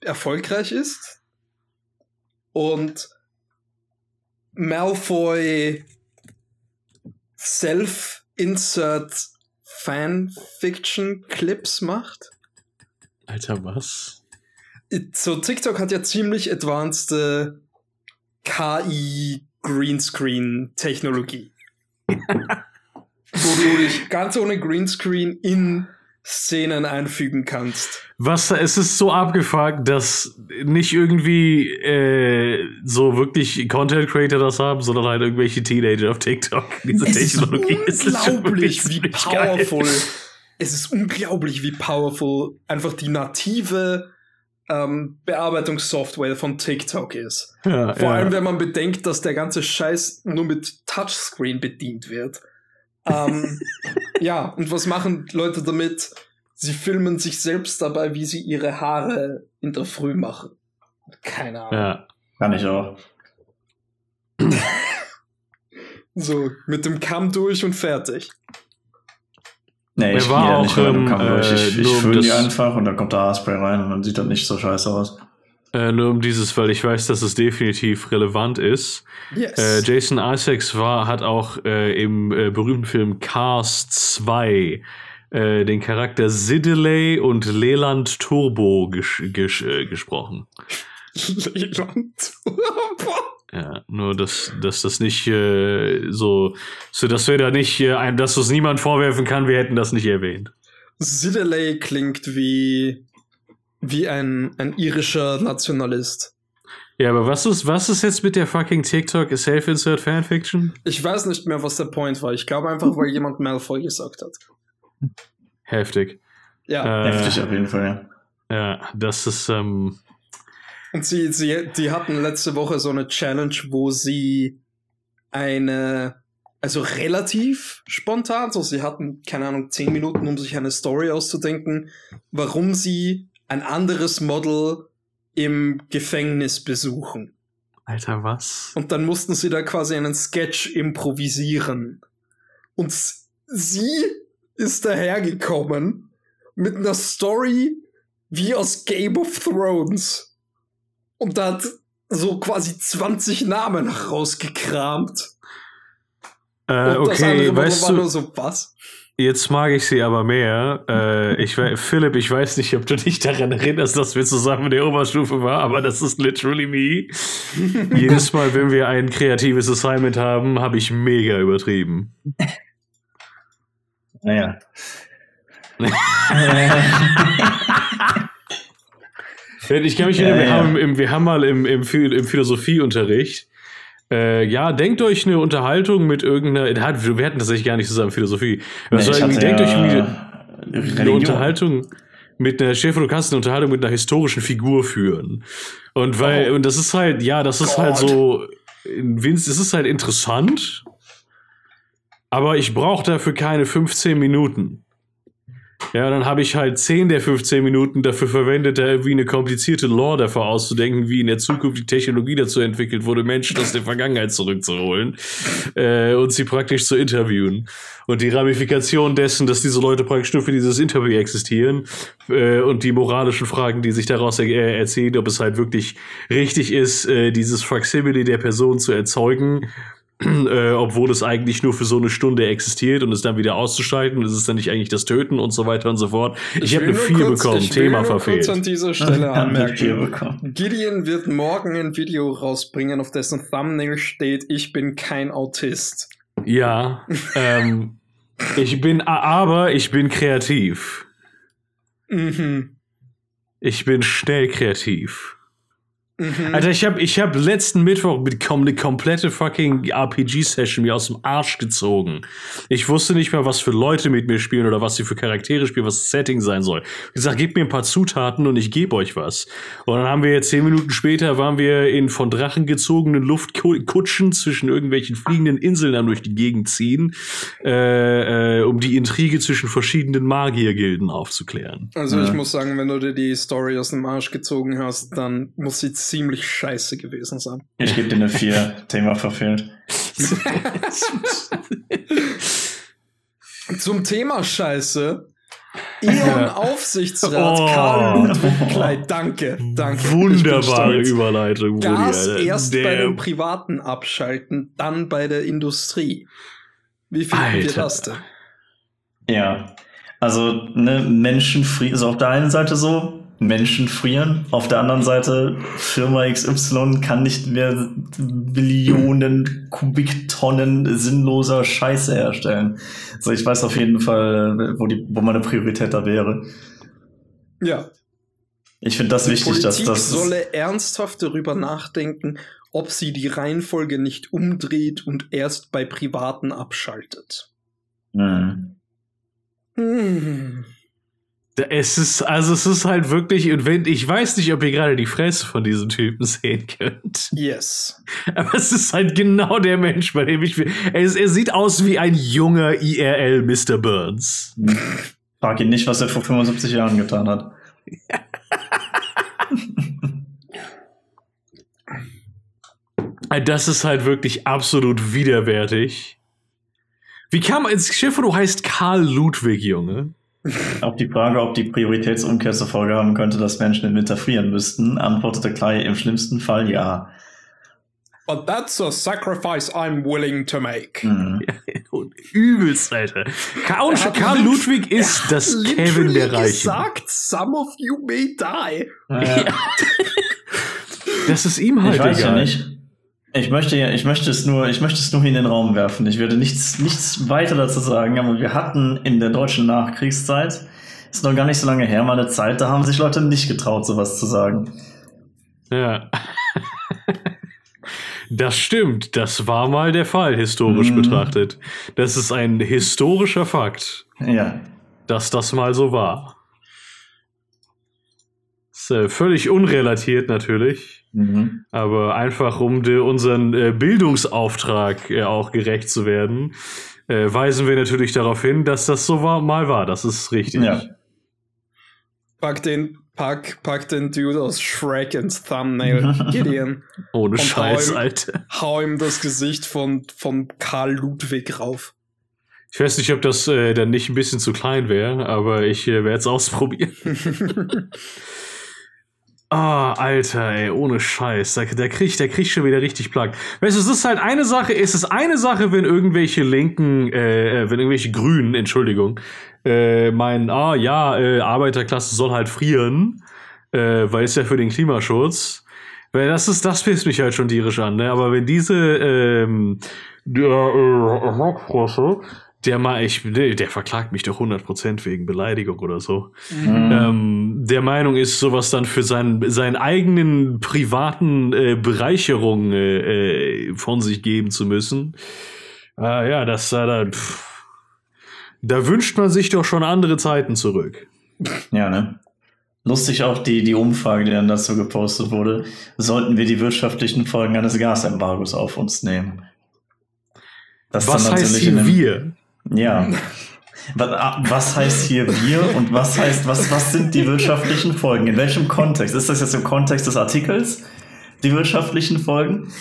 erfolgreich ist. Und Malfoy Self-Insert Fanfiction-Clips macht. Alter, was? So, TikTok hat ja ziemlich advanced KI Greenscreen-Technologie. wo du dich ganz ohne Greenscreen in Szenen einfügen kannst. Was, es ist so abgefuckt, dass nicht irgendwie äh, so wirklich Content Creator das haben, sondern halt irgendwelche Teenager auf TikTok. Diese Es ist Technologie ist unglaublich, wie ziemlich geil. powerful. Es ist unglaublich, wie powerful einfach die native ähm, Bearbeitungssoftware von TikTok ist. Ja, Vor ja. allem, wenn man bedenkt, dass der ganze Scheiß nur mit Touchscreen bedient wird. Ähm, ja, und was machen Leute damit? Sie filmen sich selbst dabei, wie sie ihre Haare in der Früh machen. Keine Ahnung. ja. Kann ich auch. So, mit dem Kamm durch und fertig. Nee, ich war auch, nicht mehr mit dem ähm, Kamm durch. Ich, äh, ich föhne die einfach und dann kommt da Haarspray rein und dann sieht das nicht so scheiße aus. Äh, nur um dieses, weil ich weiß, dass es definitiv relevant ist. Yes. Äh, Jason Isaacs war, hat auch äh, im äh, berühmten Film Cars 2 äh, den Charakter Siddeley und Leland Turbo ges ges äh, gesprochen. Leland. Ja, nur dass, dass das nicht so, so dass wir da nicht, äh, ein, dass uns niemand vorwerfen kann, wir hätten das nicht erwähnt. Siddeley klingt wie, wie ein, ein irischer Nationalist. Ja, aber was ist, was ist jetzt mit der fucking TikTok Self-Insert Fanfiction? Ich weiß nicht mehr, was der Point war. Ich glaube einfach, weil jemand Malfoy gesagt hat. Heftig. Ja. Äh, Heftig auf jeden Fall, ja. Ja, das ist, ähm, Und sie, sie, die hatten letzte Woche so eine Challenge, wo sie eine, also relativ spontan, so sie hatten, keine Ahnung, zehn Minuten, um sich eine Story auszudenken, warum sie ein anderes Model im Gefängnis besuchen. Alter, was? Und dann mussten sie da quasi einen Sketch improvisieren. Und sie ist dahergekommen mit einer Story wie aus Game of Thrones. Und da hat so quasi 20 Namen rausgekramt. Äh, Und das okay, andere weißt war du, nur so, was? Jetzt mag ich sie aber mehr. Äh, ich Philipp, ich weiß nicht, ob du dich daran erinnerst, dass wir zusammen in der Oberstufe waren, aber das ist literally me. Jedes Mal, wenn wir ein kreatives Assignment haben, habe ich mega übertrieben. Naja. Ich kann mich Ja, erinnern, wir, ja. haben im, wir haben mal im, im, im Philosophieunterricht, äh, ja, denkt euch eine Unterhaltung mit irgendeiner, wir hatten tatsächlich gar nicht zusammen Philosophie. Was Nee, war irgendwie, denkt euch ja irgendwie eine. Unterhaltung mit einer Chef du kannst eine Unterhaltung mit einer historischen Figur führen. Und weil, Oh. und das ist halt, ja, das ist halt Gott. so, in Vince, es ist halt interessant, aber ich brauche dafür keine 15 Minuten. Ja, dann habe ich halt 10 der 15 Minuten dafür verwendet, da irgendwie eine komplizierte Lore dafür auszudenken, wie in der Zukunft die Technologie dazu entwickelt wurde, Menschen aus der Vergangenheit zurückzuholen äh, und sie praktisch zu interviewen. Und die Ramifikation dessen, dass diese Leute praktisch nur für dieses Interview existieren äh, und die moralischen Fragen, die sich daraus er äh, erzählen, ob es halt wirklich richtig ist, äh, dieses Facsimile der Person zu erzeugen, äh, obwohl es eigentlich nur für so eine Stunde existiert und es dann wieder auszuschalten, ist es dann nicht eigentlich das Töten und so weiter und so fort. Ich, habe will eine nur 4 kurz- bekommen, ich Thema will nur verfehlt. kurz an dieser Stelle anmerken. bekommen. Gideon wird morgen ein Video rausbringen, auf dessen Thumbnail steht, ich bin kein Autist. Ja, ähm, ich bin, aber ich bin kreativ. Mhm. Ich bin schnell kreativ. Mhm. Alter, ich habe ich hab letzten Mittwoch mit kom eine komplette fucking RPG-Session mir aus dem Arsch gezogen. Ich wusste nicht mehr, was für Leute mit mir spielen oder was sie für Charaktere spielen, was das Setting sein soll. Ich gesagt, gebt mir ein paar Zutaten und ich gebe euch was. Und dann haben wir jetzt zehn Minuten später waren wir in von Drachen gezogenen Luftkutschen zwischen irgendwelchen fliegenden Inseln am durch die Gegend ziehen, äh, äh, um die Intrige zwischen verschiedenen Magiergilden aufzuklären. Also ich Ja. muss sagen, wenn du dir die Story aus dem Arsch gezogen hast, dann muss sie ziemlich scheiße gewesen sein. Ich gebe dir eine 4. Thema verfehlt. Zum Thema Scheiße. Eon-Aufsichtsrat Oh. Karl Ludwig Kleid, danke, danke. Wunderbare. Überleitung, Gas Alter. erst bei Der- den Privaten abschalten, dann bei der Industrie. Wie finden wir Alter. das denn? Ja. Also, ne, Menschen frieren, ist auf der einen Seite so, Menschen frieren, auf der anderen Seite, Firma XY kann nicht mehr Billionen Kubiktonnen sinnloser Scheiße herstellen. Also ich weiß auf jeden Fall, wo, die, wo meine Priorität da wäre. Ja, Ich finde das die wichtig, dass Politik das. solle ernsthaft darüber nachdenken, ob sie die Reihenfolge nicht umdreht und erst bei Privaten abschaltet. Hm. Hm. Es ist, also es ist halt wirklich, und wenn, ich weiß nicht, ob ihr gerade die Fresse von diesem Typen sehen könnt. Yes. Aber es ist halt genau der Mensch, bei dem ich will. Er, ist, er sieht aus wie ein junger IRL Mr. Burns. Frag ihn nicht, was er vor 75 Jahren getan hat. Das ist halt wirklich absolut widerwärtig. Wie kam man ins Schiff, du heißt Karl Ludwig, Junge? Auf die Frage, ob die Prioritätsumkehr zur Folge haben könnte, dass Menschen im Winter frieren müssten, antwortete Clay im schlimmsten Fall ja. But that's a sacrifice I'm willing to make. Mhm. Übelst, Alter. Karl, Karl Ludwig ist Er hat das Kevin der Reichen. gesagt, some of you may die. Ja. Das ist ihm halt Ich weiß ja egal. nicht. Ich möchte, ja- ich möchte es nur, ich möchte es nur in den Raum werfen. Ich werde nichts, nichts weiter dazu sagen, aber wir hatten in der deutschen Nachkriegszeit, ist noch gar nicht so lange her, mal eine Zeit, da haben sich Leute nicht getraut, sowas zu sagen. Ja. Das stimmt. Das war mal der Fall, historisch Mhm. betrachtet. Das ist ein historischer Fakt, Ja. dass das mal so war. Ist äh, völlig unrelatiert natürlich, Mhm. aber einfach um de, unseren äh, Bildungsauftrag äh, auch gerecht zu werden, äh, weisen wir natürlich darauf hin, dass das so war, mal war. Das ist richtig. Ja. Pack den, pack, pack den Dude aus Shrek ins Thumbnail, Gideon. Ohne Scheiß, hau ihm- Alter. Hau ihm das Gesicht von, von Karl Ludwig rauf. Ich weiß nicht, ob das äh, dann nicht ein bisschen zu klein wäre, aber ich äh, werde es ausprobieren. Ah, Alter, ey, ohne Scheiß. Der, der kriegt, der kriegt schon wieder richtig Plack. Weißt du, es ist halt eine Sache, es ist eine Sache, wenn irgendwelche Linken, äh, äh, wenn irgendwelche Grünen, Entschuldigung, äh, meinen, ah ja, äh, Arbeiterklasse soll halt frieren, äh, weil es ja für den Klimaschutz. Weil das ist, das pisst mich halt schon tierisch an, ne? Aber wenn diese, ähm, der, äh, Rockfrosche, der mal, ich, der, verklagt mich doch 100% wegen Beleidigung oder so Mhm. ähm, der Meinung ist, sowas dann für seinen, seinen eigenen privaten äh, Bereicherung äh, äh, von sich geben zu müssen. Ah, ja, das äh, da, pff, da wünscht man sich doch schon andere Zeiten zurück. Ja, ne? Lustig auch die, die Umfrage, die dann dazu gepostet wurde. Sollten wir die wirtschaftlichen Folgen eines Gasembargos auf uns nehmen? Das Was dann heißt hier wir? Ja. Was, ah, was heißt hier wir und was heißt, was, was sind die wirtschaftlichen Folgen? In welchem Kontext? Ist das jetzt im Kontext des Artikels? Die wirtschaftlichen Folgen?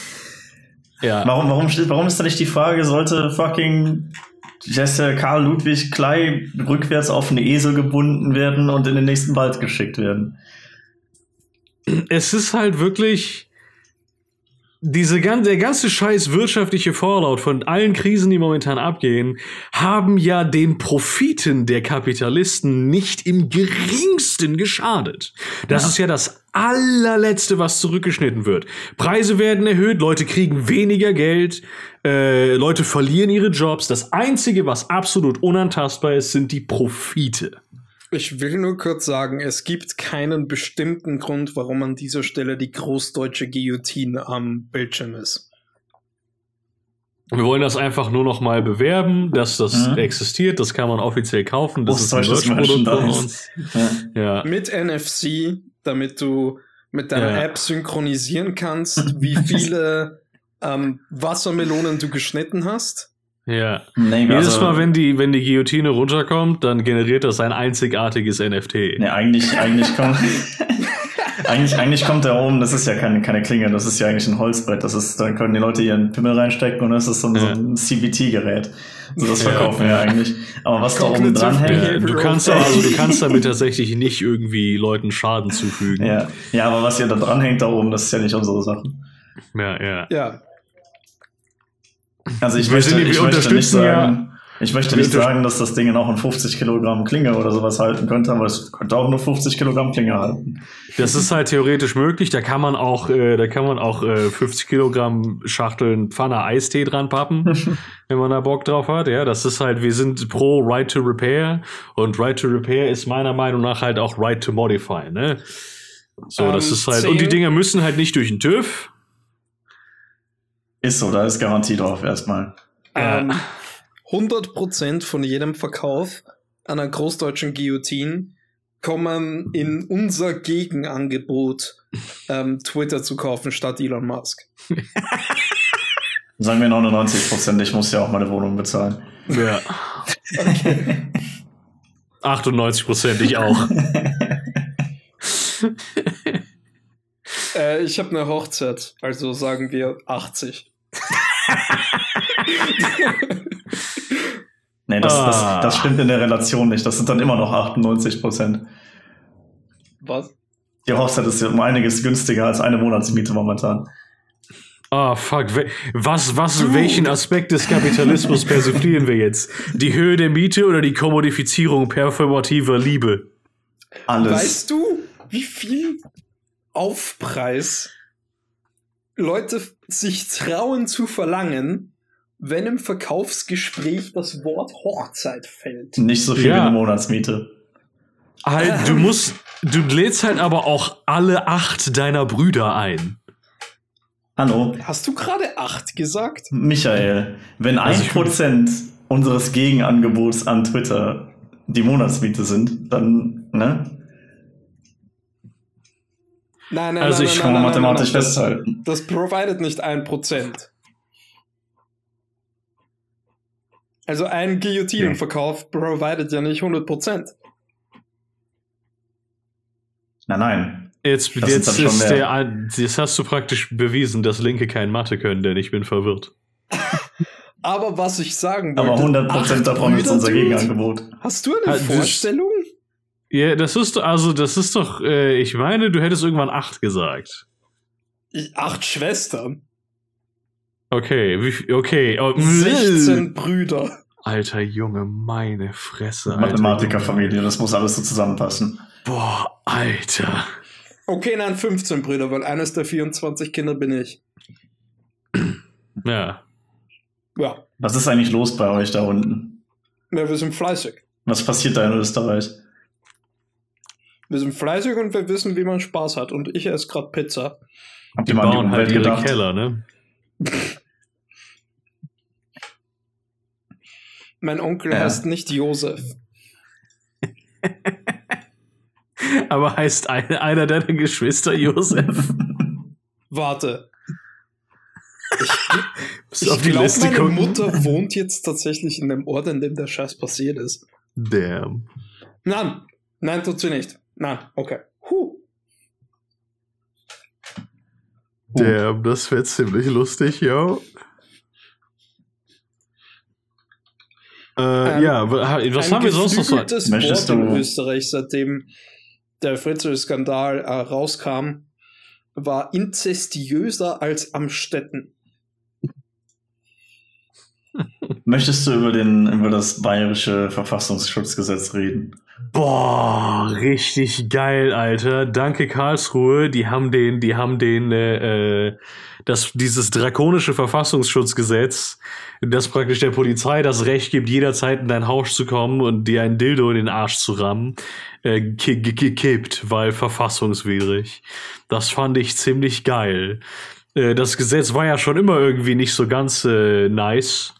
Ja. Warum, warum, steht, warum ist da nicht die Frage, sollte fucking der Karl Ludwig Klei rückwärts auf einen Esel gebunden werden und in den nächsten Wald geschickt werden? es ist halt wirklich diese gan der ganze scheiß wirtschaftliche Fallout von allen Krisen, die momentan abgehen, haben ja den Profiten der Kapitalisten nicht im geringsten geschadet. Das Ja. ist ja das allerletzte, was zurückgeschnitten wird. Preise werden erhöht, Leute kriegen weniger Geld, äh, Leute verlieren ihre Jobs. Das einzige, was absolut unantastbar ist, sind die Profite. Ich will nur kurz sagen, es gibt keinen bestimmten Grund, warum an dieser Stelle die großdeutsche Guillotine am Bildschirm ist. Wir wollen das einfach nur noch mal bewerben, dass das Mhm. existiert. Das kann man offiziell kaufen. Das ist ein Merch-Produkt von Merchandise. uns. Ja. Ja. Mit NFC, damit du mit deiner Ja. App synchronisieren kannst, wie viele ähm, Wassermelonen du geschnitten hast. Ja. Nee, Jedes also- Mal, wenn die, wenn die Guillotine runterkommt, dann generiert das ein einzigartiges NFT. Nee, eigentlich, eigentlich kommt. eigentlich, eigentlich kommt da oben, das ist ja keine, keine Klinge, das ist ja eigentlich ein Holzbrett. Das ist, da können die Leute ihren Pimmel reinstecken und das ist so ein, so ein CBT-Gerät. So, das Ja. verkaufen wir eigentlich. Aber was da oben dran hängt. Ja, du kannst also, du kannst damit tatsächlich nicht irgendwie Leuten Schaden zufügen. Ja, ja, aber was hier da dran hängt da oben, das ist ja nicht unsere Sache. ja. ja. Ja, Also ich möchte, ich möchte nicht sagen, ich möchte nicht sagen, dass das Ding auch ein 50 Kilogramm Klinge oder sowas halten könnte, aber es könnte auch nur 50 Kilogramm Klinge halten. Das ist halt theoretisch möglich. Da kann man auch, äh, da kann man auch äh, 50 Kilogramm Schachteln Pfanne Eistee dran pappen, wenn man da Bock drauf hat. Ja, das ist halt, wir sind pro Right to Repair und Right to Repair ist meiner Meinung nach halt auch Right to Modify. Ne? So, das Ähm, ist halt. Und die Dinger müssen halt nicht durch den TÜV. Ist so, da ist Garantie drauf erstmal. Ähm, 100% von jedem Verkauf einer großdeutschen Guillotine kommen in unser Gegenangebot, ähm, Twitter zu kaufen statt Elon Musk. Sagen wir 99 Prozent, ich muss ja auch meine Wohnung bezahlen. Ja. 98 Prozent, ich auch. Äh, ich habe eine Hochzeit, also sagen wir 80. Nee, das, Ah. das, das stimmt in der Relation nicht. Das sind dann immer noch 98 Prozent. Was? Die Hochzeit ist ja um einiges günstiger als eine Monatsmiete momentan. Ah, fuck. We- Was, was, welchen Aspekt des Kapitalismus persiflieren wir jetzt? Die Höhe der Miete oder die Kommodifizierung performativer Liebe? Alles. Weißt du, wie viel Aufpreis Leute sich trauen zu verlangen, wenn im Verkaufsgespräch das Wort Hochzeit fällt? Nicht so viel Ja. wie eine Monatsmiete. Halt, du musst, du lädst halt aber auch alle acht deiner Brüder ein. Hallo, Hast du gerade acht gesagt? Michael, wenn Also ein Prozent unseres Gegenangebots an Twitter die Monatsmiete sind, dann, ne? Nein, nein, Also nein, ich nein, Kann mathematisch nein, festhalten. Das, das provided nicht ein Prozent. Also ein Guillotinenverkauf provided ja nicht 100 Prozent. Nein, nein. Jetzt, Das jetzt ist der, jetzt hast du praktisch bewiesen, dass Linke kein Mathe können, denn ich bin verwirrt. Aber was ich sagen wollte. Aber 100 Prozent acht davon ist unser? Gegenangebot. Hast du eine Vorstellung? Ja, das ist doch, also, das ist doch, äh, ich meine, du hättest irgendwann acht gesagt. Ich- Acht Schwestern. Okay, wie, viel- okay. Oh, 16 Brüder. Alter Junge, meine Fresse. Mathematikerfamilie, das muss alles so zusammenpassen. Boah, Alter. Okay, nein, 15 Brüder, weil eines der 24 Kinder bin ich. Ja. Ja, Was ist eigentlich los bei euch da unten? ja wir sind fleißig. Was passiert da in Österreich? Wir sind fleißig und wir wissen, wie man Spaß hat. Und ich esse gerade Pizza. Habt Die ihr mal an die bauen Umwelt halt ihre gedacht? Keller, ne? Mein Onkel Ja. heißt nicht Josef. Aber heißt ein, einer deiner Geschwister Josef? Warte. Ich auf die glaube, Liste meine gucken. Mutter wohnt jetzt tatsächlich in dem Ort, in dem der Scheiß passiert ist. Damn. Nein, nein, tut sie nicht. Nein, okay. Huh. Damn, das wäre ziemlich lustig, yo. Äh, Ähm, ja, wa- was haben wir sonst noch so? Möchtest Wort in du- Österreich, seitdem der Fritzl-Skandal äh, rauskam, war inzestiöser als Amstetten. Möchtest du über, den, über das bayerische Verfassungsschutzgesetz reden? Boah, richtig geil, Alter. Danke Karlsruhe. Die haben den, die haben den, äh, äh, das, dieses drakonische Verfassungsschutzgesetz, das praktisch der Polizei das Recht gibt, jederzeit in dein Haus zu kommen und dir ein Dildo in den Arsch zu rammen, äh, ki- ki- gekippt, weil verfassungswidrig. Das fand ich ziemlich geil. Äh, das Gesetz war ja schon immer irgendwie nicht so ganz äh, nice.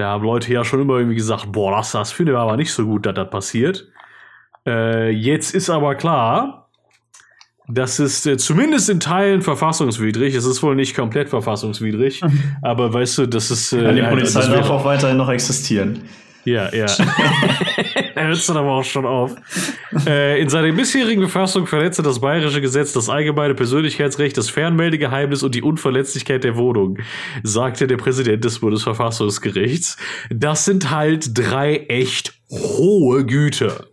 Da haben Leute ja schon immer irgendwie gesagt, boah, das, das finden wir aber nicht so gut, dass das passiert. Äh, jetzt ist aber klar, das ist äh, zumindest in Teilen verfassungswidrig. Es ist wohl nicht komplett verfassungswidrig, aber weißt du, das ist. Äh, Ja, die Polizei das darf auch weiterhin noch existieren. Ja, ja. da hört es dann aber auch schon auf. Äh, in seiner bisherigen Befassung verletzte das bayerische Gesetz das allgemeine Persönlichkeitsrecht, das Fernmeldegeheimnis und die Unverletzlichkeit der Wohnung, sagte der Präsident des Bundesverfassungsgerichts. Das sind halt drei echt hohe Güter.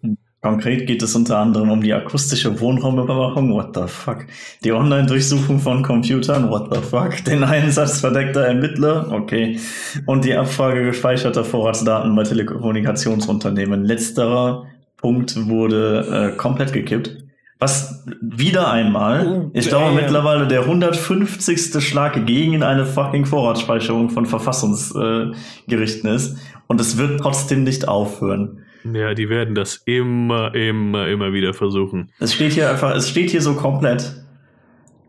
Konkret geht es unter anderem um die akustische Wohnraumüberwachung, what the fuck, die Online-Durchsuchung von Computern, what the fuck, den Einsatz verdeckter Ermittler, okay, und die Abfrage gespeicherter Vorratsdaten bei Telekommunikationsunternehmen. Letzterer Punkt wurde äh, komplett gekippt. Was wieder einmal, Oh, ich glaube mittlerweile der 150. Schlag gegen eine fucking Vorratsspeicherung von Verfassungsgerichten ist und es wird trotzdem nicht aufhören. Ja, die werden das immer, immer, immer wieder versuchen. Es steht hier einfach, es steht hier so komplett.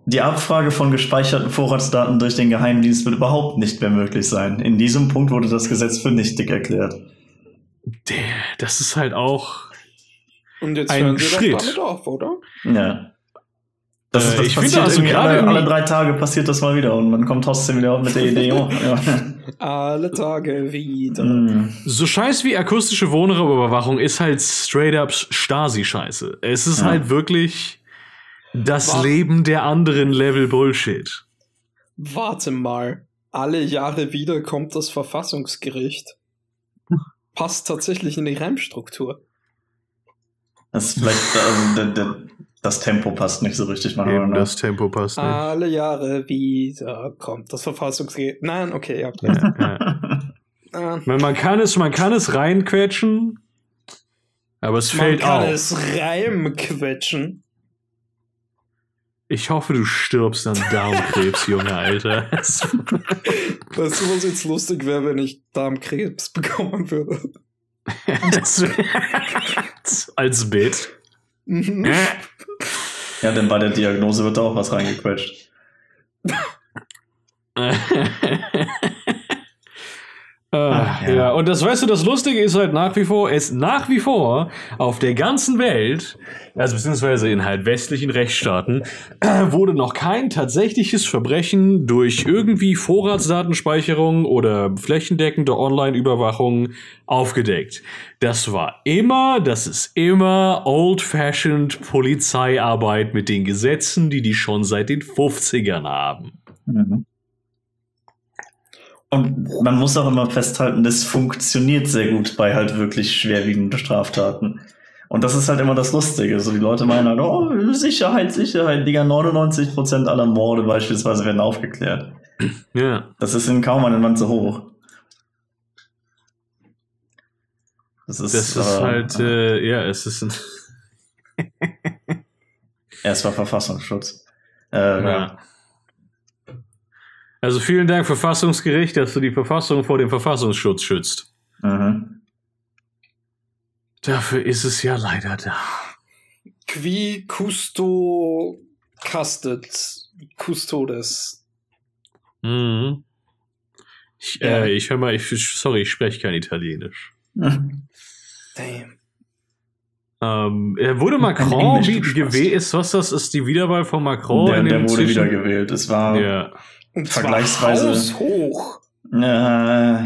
Die Abfrage von gespeicherten Vorratsdaten durch den Geheimdienst wird überhaupt nicht mehr möglich sein. In diesem Punkt wurde das Gesetz für nichtig erklärt. Der, das ist halt auch. Und jetzt Ein hören sie Schritt. doch damit auf, oder? Ja. Das, Äh, ist, das ich passiert finde also gerade alle, alle drei Tage passiert das mal wieder und man kommt trotzdem wieder mit der Idee. Ja. Alle Tage wieder. Mm. So scheiß wie akustische Wohnraumüberwachung ist halt straight up Stasi-Scheiße. Es ist Ja. halt wirklich das Wa- Leben der anderen Level Bullshit. Warte mal. Alle Jahre wieder kommt das Verfassungsgericht. Passt tatsächlich in die Reimstruktur. Das ist vielleicht, also, der, der, das Tempo passt nicht so richtig, meiner Eben Meinung nach. das Tempo passt nicht. Alle Jahre wieder kommt das Verfassungsgericht. Nein, okay, ja. Ja, ja. Ah, Man, man kann es, man kann es reinquetschen, aber es man fällt kann auf. es reimquetschen. Ich hoffe, du stirbst an Darmkrebs, Junge, Alter. Weißt du, was jetzt lustig wäre, wenn ich Darmkrebs bekommen würde? Als Bit. Mhm. Ja, denn bei der Diagnose wird da auch was reingequetscht. Ah, ja. ja. und das weißt du, das Lustige ist halt nach wie vor, es nach wie vor auf der ganzen Welt, also beziehungsweise in halt westlichen Rechtsstaaten, äh, wurde noch kein tatsächliches Verbrechen durch irgendwie Vorratsdatenspeicherung oder flächendeckende Online-Überwachung aufgedeckt. Das war immer, das ist immer old-fashioned Polizeiarbeit mit den Gesetzen, die die schon seit den 50ern haben. Mhm. Und man muss auch immer festhalten, das funktioniert sehr gut bei halt wirklich schwerwiegenden Straftaten. Und das ist halt immer das Lustige. So, die Leute meinen halt, oh, Sicherheit, Sicherheit, Digga, 99% aller Morde beispielsweise werden aufgeklärt. Ja. Das ist in kaum einem Land so hoch. Das ist, Das ist aber- halt, äh, ja, es ist ein. Erst war Verfassungsschutz. Äh, Ja. Also vielen Dank, Verfassungsgericht, dass du die Verfassung vor dem Verfassungsschutz schützt. Mhm. Dafür ist es ja leider da. Qui custo castet custodes. Mhm. Ich, Ja. äh, ich hör mal, ich, sorry, ich spreche kein Italienisch. Damn. Ähm, äh, wurde Macron gewählt? Ist was das? Ist die Wiederwahl von Macron? der, in der wurde Zwischen- wieder gewählt. Es war Ja. Und Vergleichsweise- zwar hoch. äh,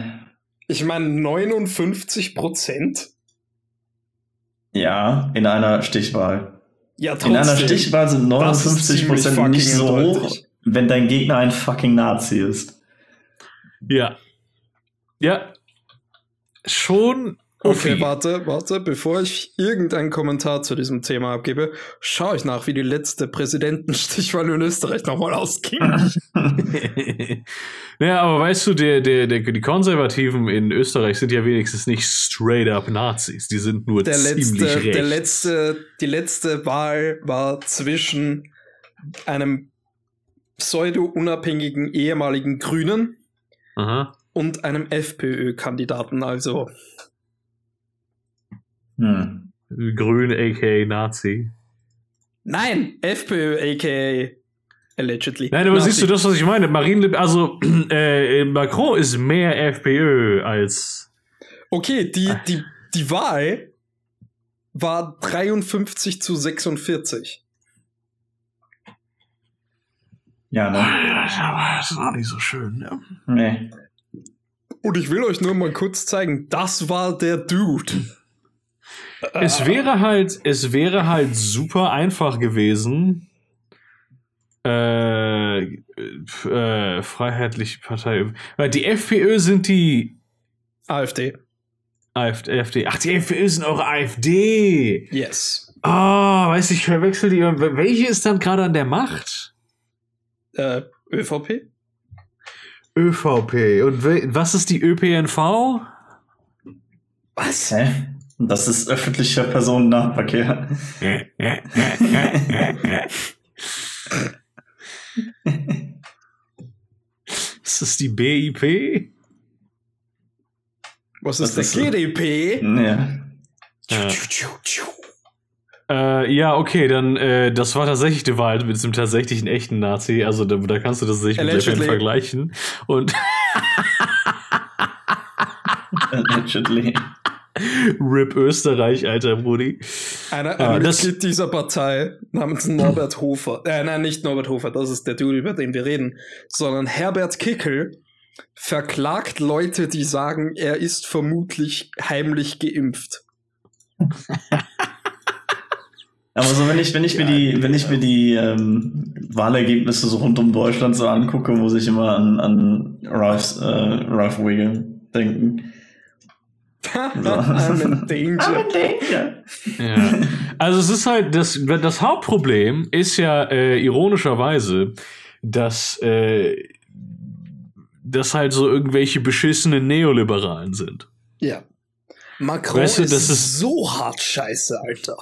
Ich meine 59 Prozent. ja in einer Stichwahl. Ja, In trotzdem. einer Stichwahl sind Das ist 59 ziemlich Prozent nicht so hoch, wenn dein Gegner ein fucking Nazi ist. Ja. Ja. Schon. Okay, warte, warte, bevor ich irgendeinen Kommentar zu diesem Thema abgebe, schaue ich nach, wie die letzte Präsidentenstichwahl in Österreich nochmal ausging. ja, aber weißt du, der, der, der, die Konservativen in Österreich sind ja wenigstens nicht straight up Nazis. Die sind nur Der ziemlich letzte, rechts. der letzte, die letzte Wahl war zwischen einem pseudo-unabhängigen ehemaligen Grünen Aha. und einem FPÖ-Kandidaten, also Hm. Grün, aka Nazi. nein, FPÖ, aka allegedly. Nein, aber Nazi. siehst du das, was ich meine? Marine Le also äh, Macron ist mehr FPÖ als. Okay, die, die, die Wahl war 53 zu 46. Ja, ne? Das ist auch nicht so schön. Ne? Nee. Und ich will euch nur mal kurz zeigen, das war der Dude. Es wäre halt, es wäre halt super einfach gewesen. Äh, äh, Freiheitliche Partei. Weil die FPÖ sind die AfD. AfD. AfD. Ach, die FPÖ sind eure AfD. Yes. Ah, weiß ich, verwechsel die. Welche ist dann gerade an der Macht? Äh, ÖVP? ÖVP. Und was ist die ÖPNV? Was? Hä? Das ist öffentlicher Personennahverkehr. Das ist die BIP? Was ist der so? GDP? Ja. Ja. Äh, ja, okay, dann, äh, das war tatsächlich die Wahl mit diesem tatsächlichen echten Nazi. Also da, da kannst du das nicht mit Le Pen Allegedly. vergleichen. Und Allegedly. Rip Österreich, alter Brudi. Einer, ein das- Mitglied dieser Partei namens Norbert Hofer, äh, nein, nicht Norbert Hofer, das ist der Dude, über den wir reden, sondern Herbert Kickel verklagt Leute, die sagen, er ist vermutlich heimlich geimpft. Aber so, wenn ich, wenn ich mir die, wenn ich mir die ähm, Wahlergebnisse so rund um Deutschland so angucke, muss ich immer an, an Ralphs, äh, Ralph Wiggum denken. I'm in danger. danger. Ja. Also es ist halt, das, das Hauptproblem ist ja äh, ironischerweise, dass äh, das halt so irgendwelche beschissenen Neoliberalen sind. Ja. Macron Weißt du, ist, das ist- so hart scheiße, Alter.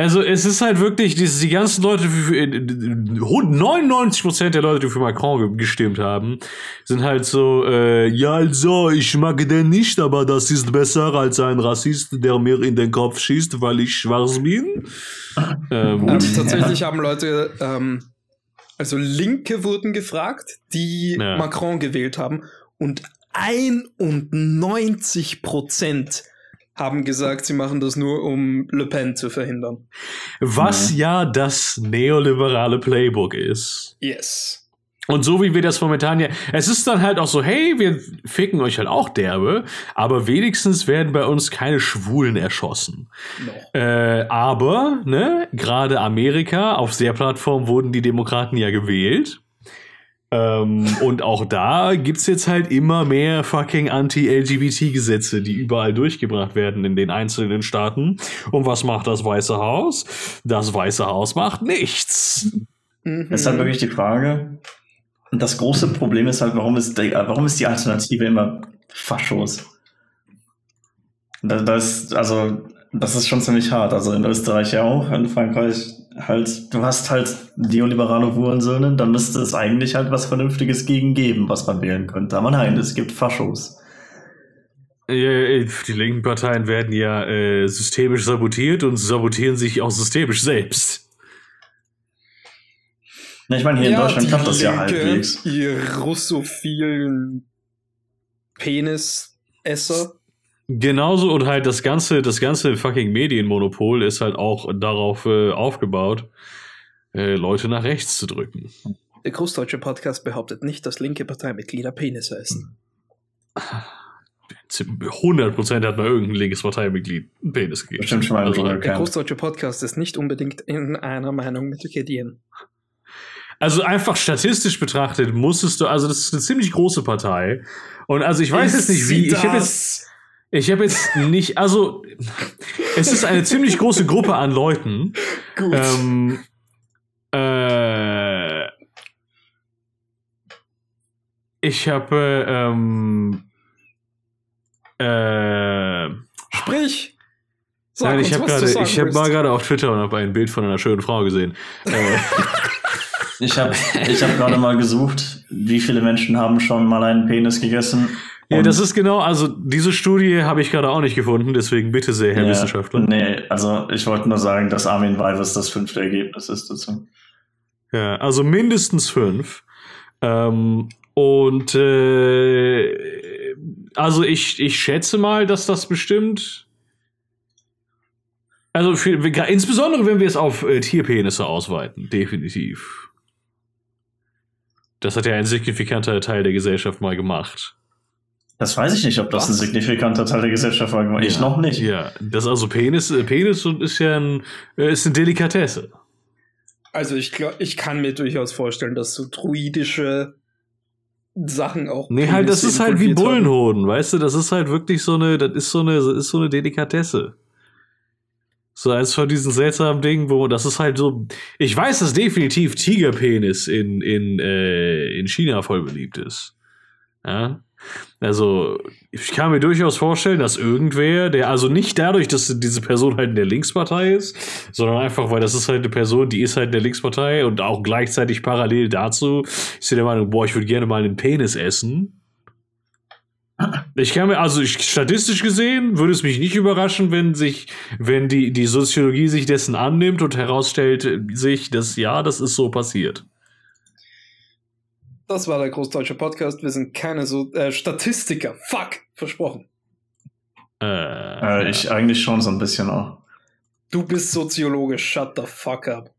Also es ist halt wirklich, die, die ganzen Leute, für, für, 99% der Leute, die für Macron ge- gestimmt haben, sind halt so, äh, ja also, ich mag den nicht, aber das ist besser als ein Rassist, der mir in den Kopf schießt, weil ich schwarz bin. ähm, Ähm, tatsächlich haben Leute, ähm, also Linke wurden gefragt, die Ja. Macron gewählt haben und 91 Prozent haben gesagt, sie machen das nur, um Le Pen zu verhindern. was ja das neoliberale Playbook ist. Yes. Und so wie wir das momentan ja, es ist dann halt auch so, hey, wir ficken euch halt auch derbe, aber wenigstens werden bei uns keine Schwulen erschossen. Noch. Äh, aber, ne, gerade Amerika, auf der Plattform wurden die Demokraten ja gewählt. Ähm, und auch da gibt's jetzt halt immer mehr fucking Anti-LGBT-Gesetze, die überall durchgebracht werden in den einzelnen Staaten. Und was macht das Weiße Haus? Das Weiße Haus macht nichts. Mhm. Das ist halt wirklich die Frage. Und das große Problem ist halt, warum ist, die, warum ist die Alternative immer Faschos? Da- Das, also, das ist schon ziemlich hart. Also in Österreich ja auch, in Frankreich halt, du hast halt neoliberale Hurensöhne, dann müsste es eigentlich halt was Vernünftiges gegen geben, was man wählen könnte. Aber nein, es gibt Faschos. Äh, Die linken Parteien werden ja äh, systemisch sabotiert und sabotieren sich auch systemisch selbst. Na, Ich meine, hier in Deutschland klappt das ja halbwegs. Ihr russophilen Penisesser. Genauso und halt das ganze, das ganze fucking Medienmonopol ist halt auch darauf äh, aufgebaut, äh, Leute nach rechts zu drücken. Der Großdeutsche Podcast behauptet nicht, dass linke Parteimitglieder Penisse essen. 100% hat mal irgendein linkes Parteimitglied einen Penis gegeben. Bestimmt schon mal also. Der. Großdeutsche Podcast ist nicht unbedingt in einer Meinung mit Wikipedia. also einfach statistisch betrachtet musstest du, also das ist eine ziemlich große Partei. Und also ich weiß jetzt nicht wie, ich habe jetzt, ich habe jetzt nicht, also es ist eine ziemlich große Gruppe an Leuten. Gut. Ähm, äh, ich habe ähm, äh, Sprich! Sag nein, ich habe gerade, ich habe willst. mal gerade auf Twitter und habe ein Bild von einer schönen Frau gesehen. Äh, Ich habe ich hab gerade mal gesucht, wie viele Menschen haben schon mal einen Penis gegessen. Ja, das ist genau, also diese Studie habe ich gerade auch nicht gefunden, deswegen bitte sehr, Herr Ja, Wissenschaftler. Nee, also ich wollte nur sagen, dass Armin Weivers das fünfte Ergebnis ist dazu. Ja, also mindestens fünf. Ähm, und äh, also ich, ich schätze mal, dass das bestimmt. Also für, insbesondere wenn wir es auf äh, Tierpenisse ausweiten, definitiv. Das hat ja ein signifikanter Teil der Gesellschaft mal gemacht. Das weiß ich nicht, ob das Was? ein signifikanter Teil der Gesellschaft war. Ich noch nicht. Ja, das also Penis, äh, Penis ist ja ein, äh, ist eine Delikatesse. Also ich glaube, ich kann mir durchaus vorstellen, dass so druidische Sachen auch. Nee, halt, das ist halt wie involviert haben. Bullenhoden, weißt du? Das ist halt wirklich so eine, das ist so eine, das ist so eine Delikatesse. So eins von diesen seltsamen Dingen, wo das ist halt so. Ich weiß, dass definitiv Tigerpenis in, in, äh, in China voll beliebt ist. Ja. Also, ich kann mir durchaus vorstellen, dass irgendwer, der, also nicht dadurch, dass diese Person halt in der Linkspartei ist, sondern einfach, weil das ist halt eine Person, die ist halt in der Linkspartei und auch gleichzeitig parallel dazu ist sie der Meinung, boah, ich würde gerne mal einen Penis essen. Ich kann mir, also ich, statistisch gesehen, würde es mich nicht überraschen, wenn sich, wenn die, die Soziologie sich dessen annimmt und herausstellt sich, dass ja, das ist so passiert. Das war der Großdeutsche Podcast. Wir sind keine so äh, Statistiker. Fuck! Versprochen. Äh, Äh, ich eigentlich schon so ein bisschen auch. Du bist Soziologe, shut the fuck up.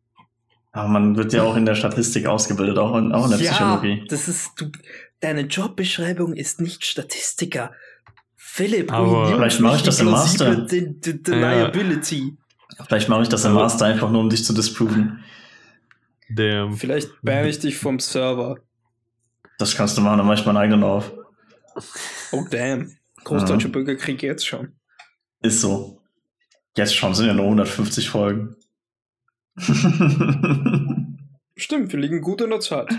Aber man wird ja auch in der Statistik ausgebildet, auch in, auch in der Psychologie. das ist, du, deine Jobbeschreibung ist nicht Statistiker. Philipp, Aber vielleicht mache ich die das im Master. De De Deniability. Vielleicht mache ich das im Master einfach nur, um dich zu disproven. der, Vielleicht banne ich dich vom Server. Das kannst du machen, dann mach ich meinen eigenen auf. Oh damn. Großdeutscher Bürgerkrieg jetzt schon. Ist so. Jetzt schon sind ja nur 150 Folgen. Stimmt, wir liegen gut in der Zeit.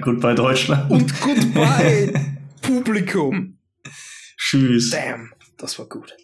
Goodbye Deutschland. Und goodbye, Publikum. Tschüss. Damn, das war gut.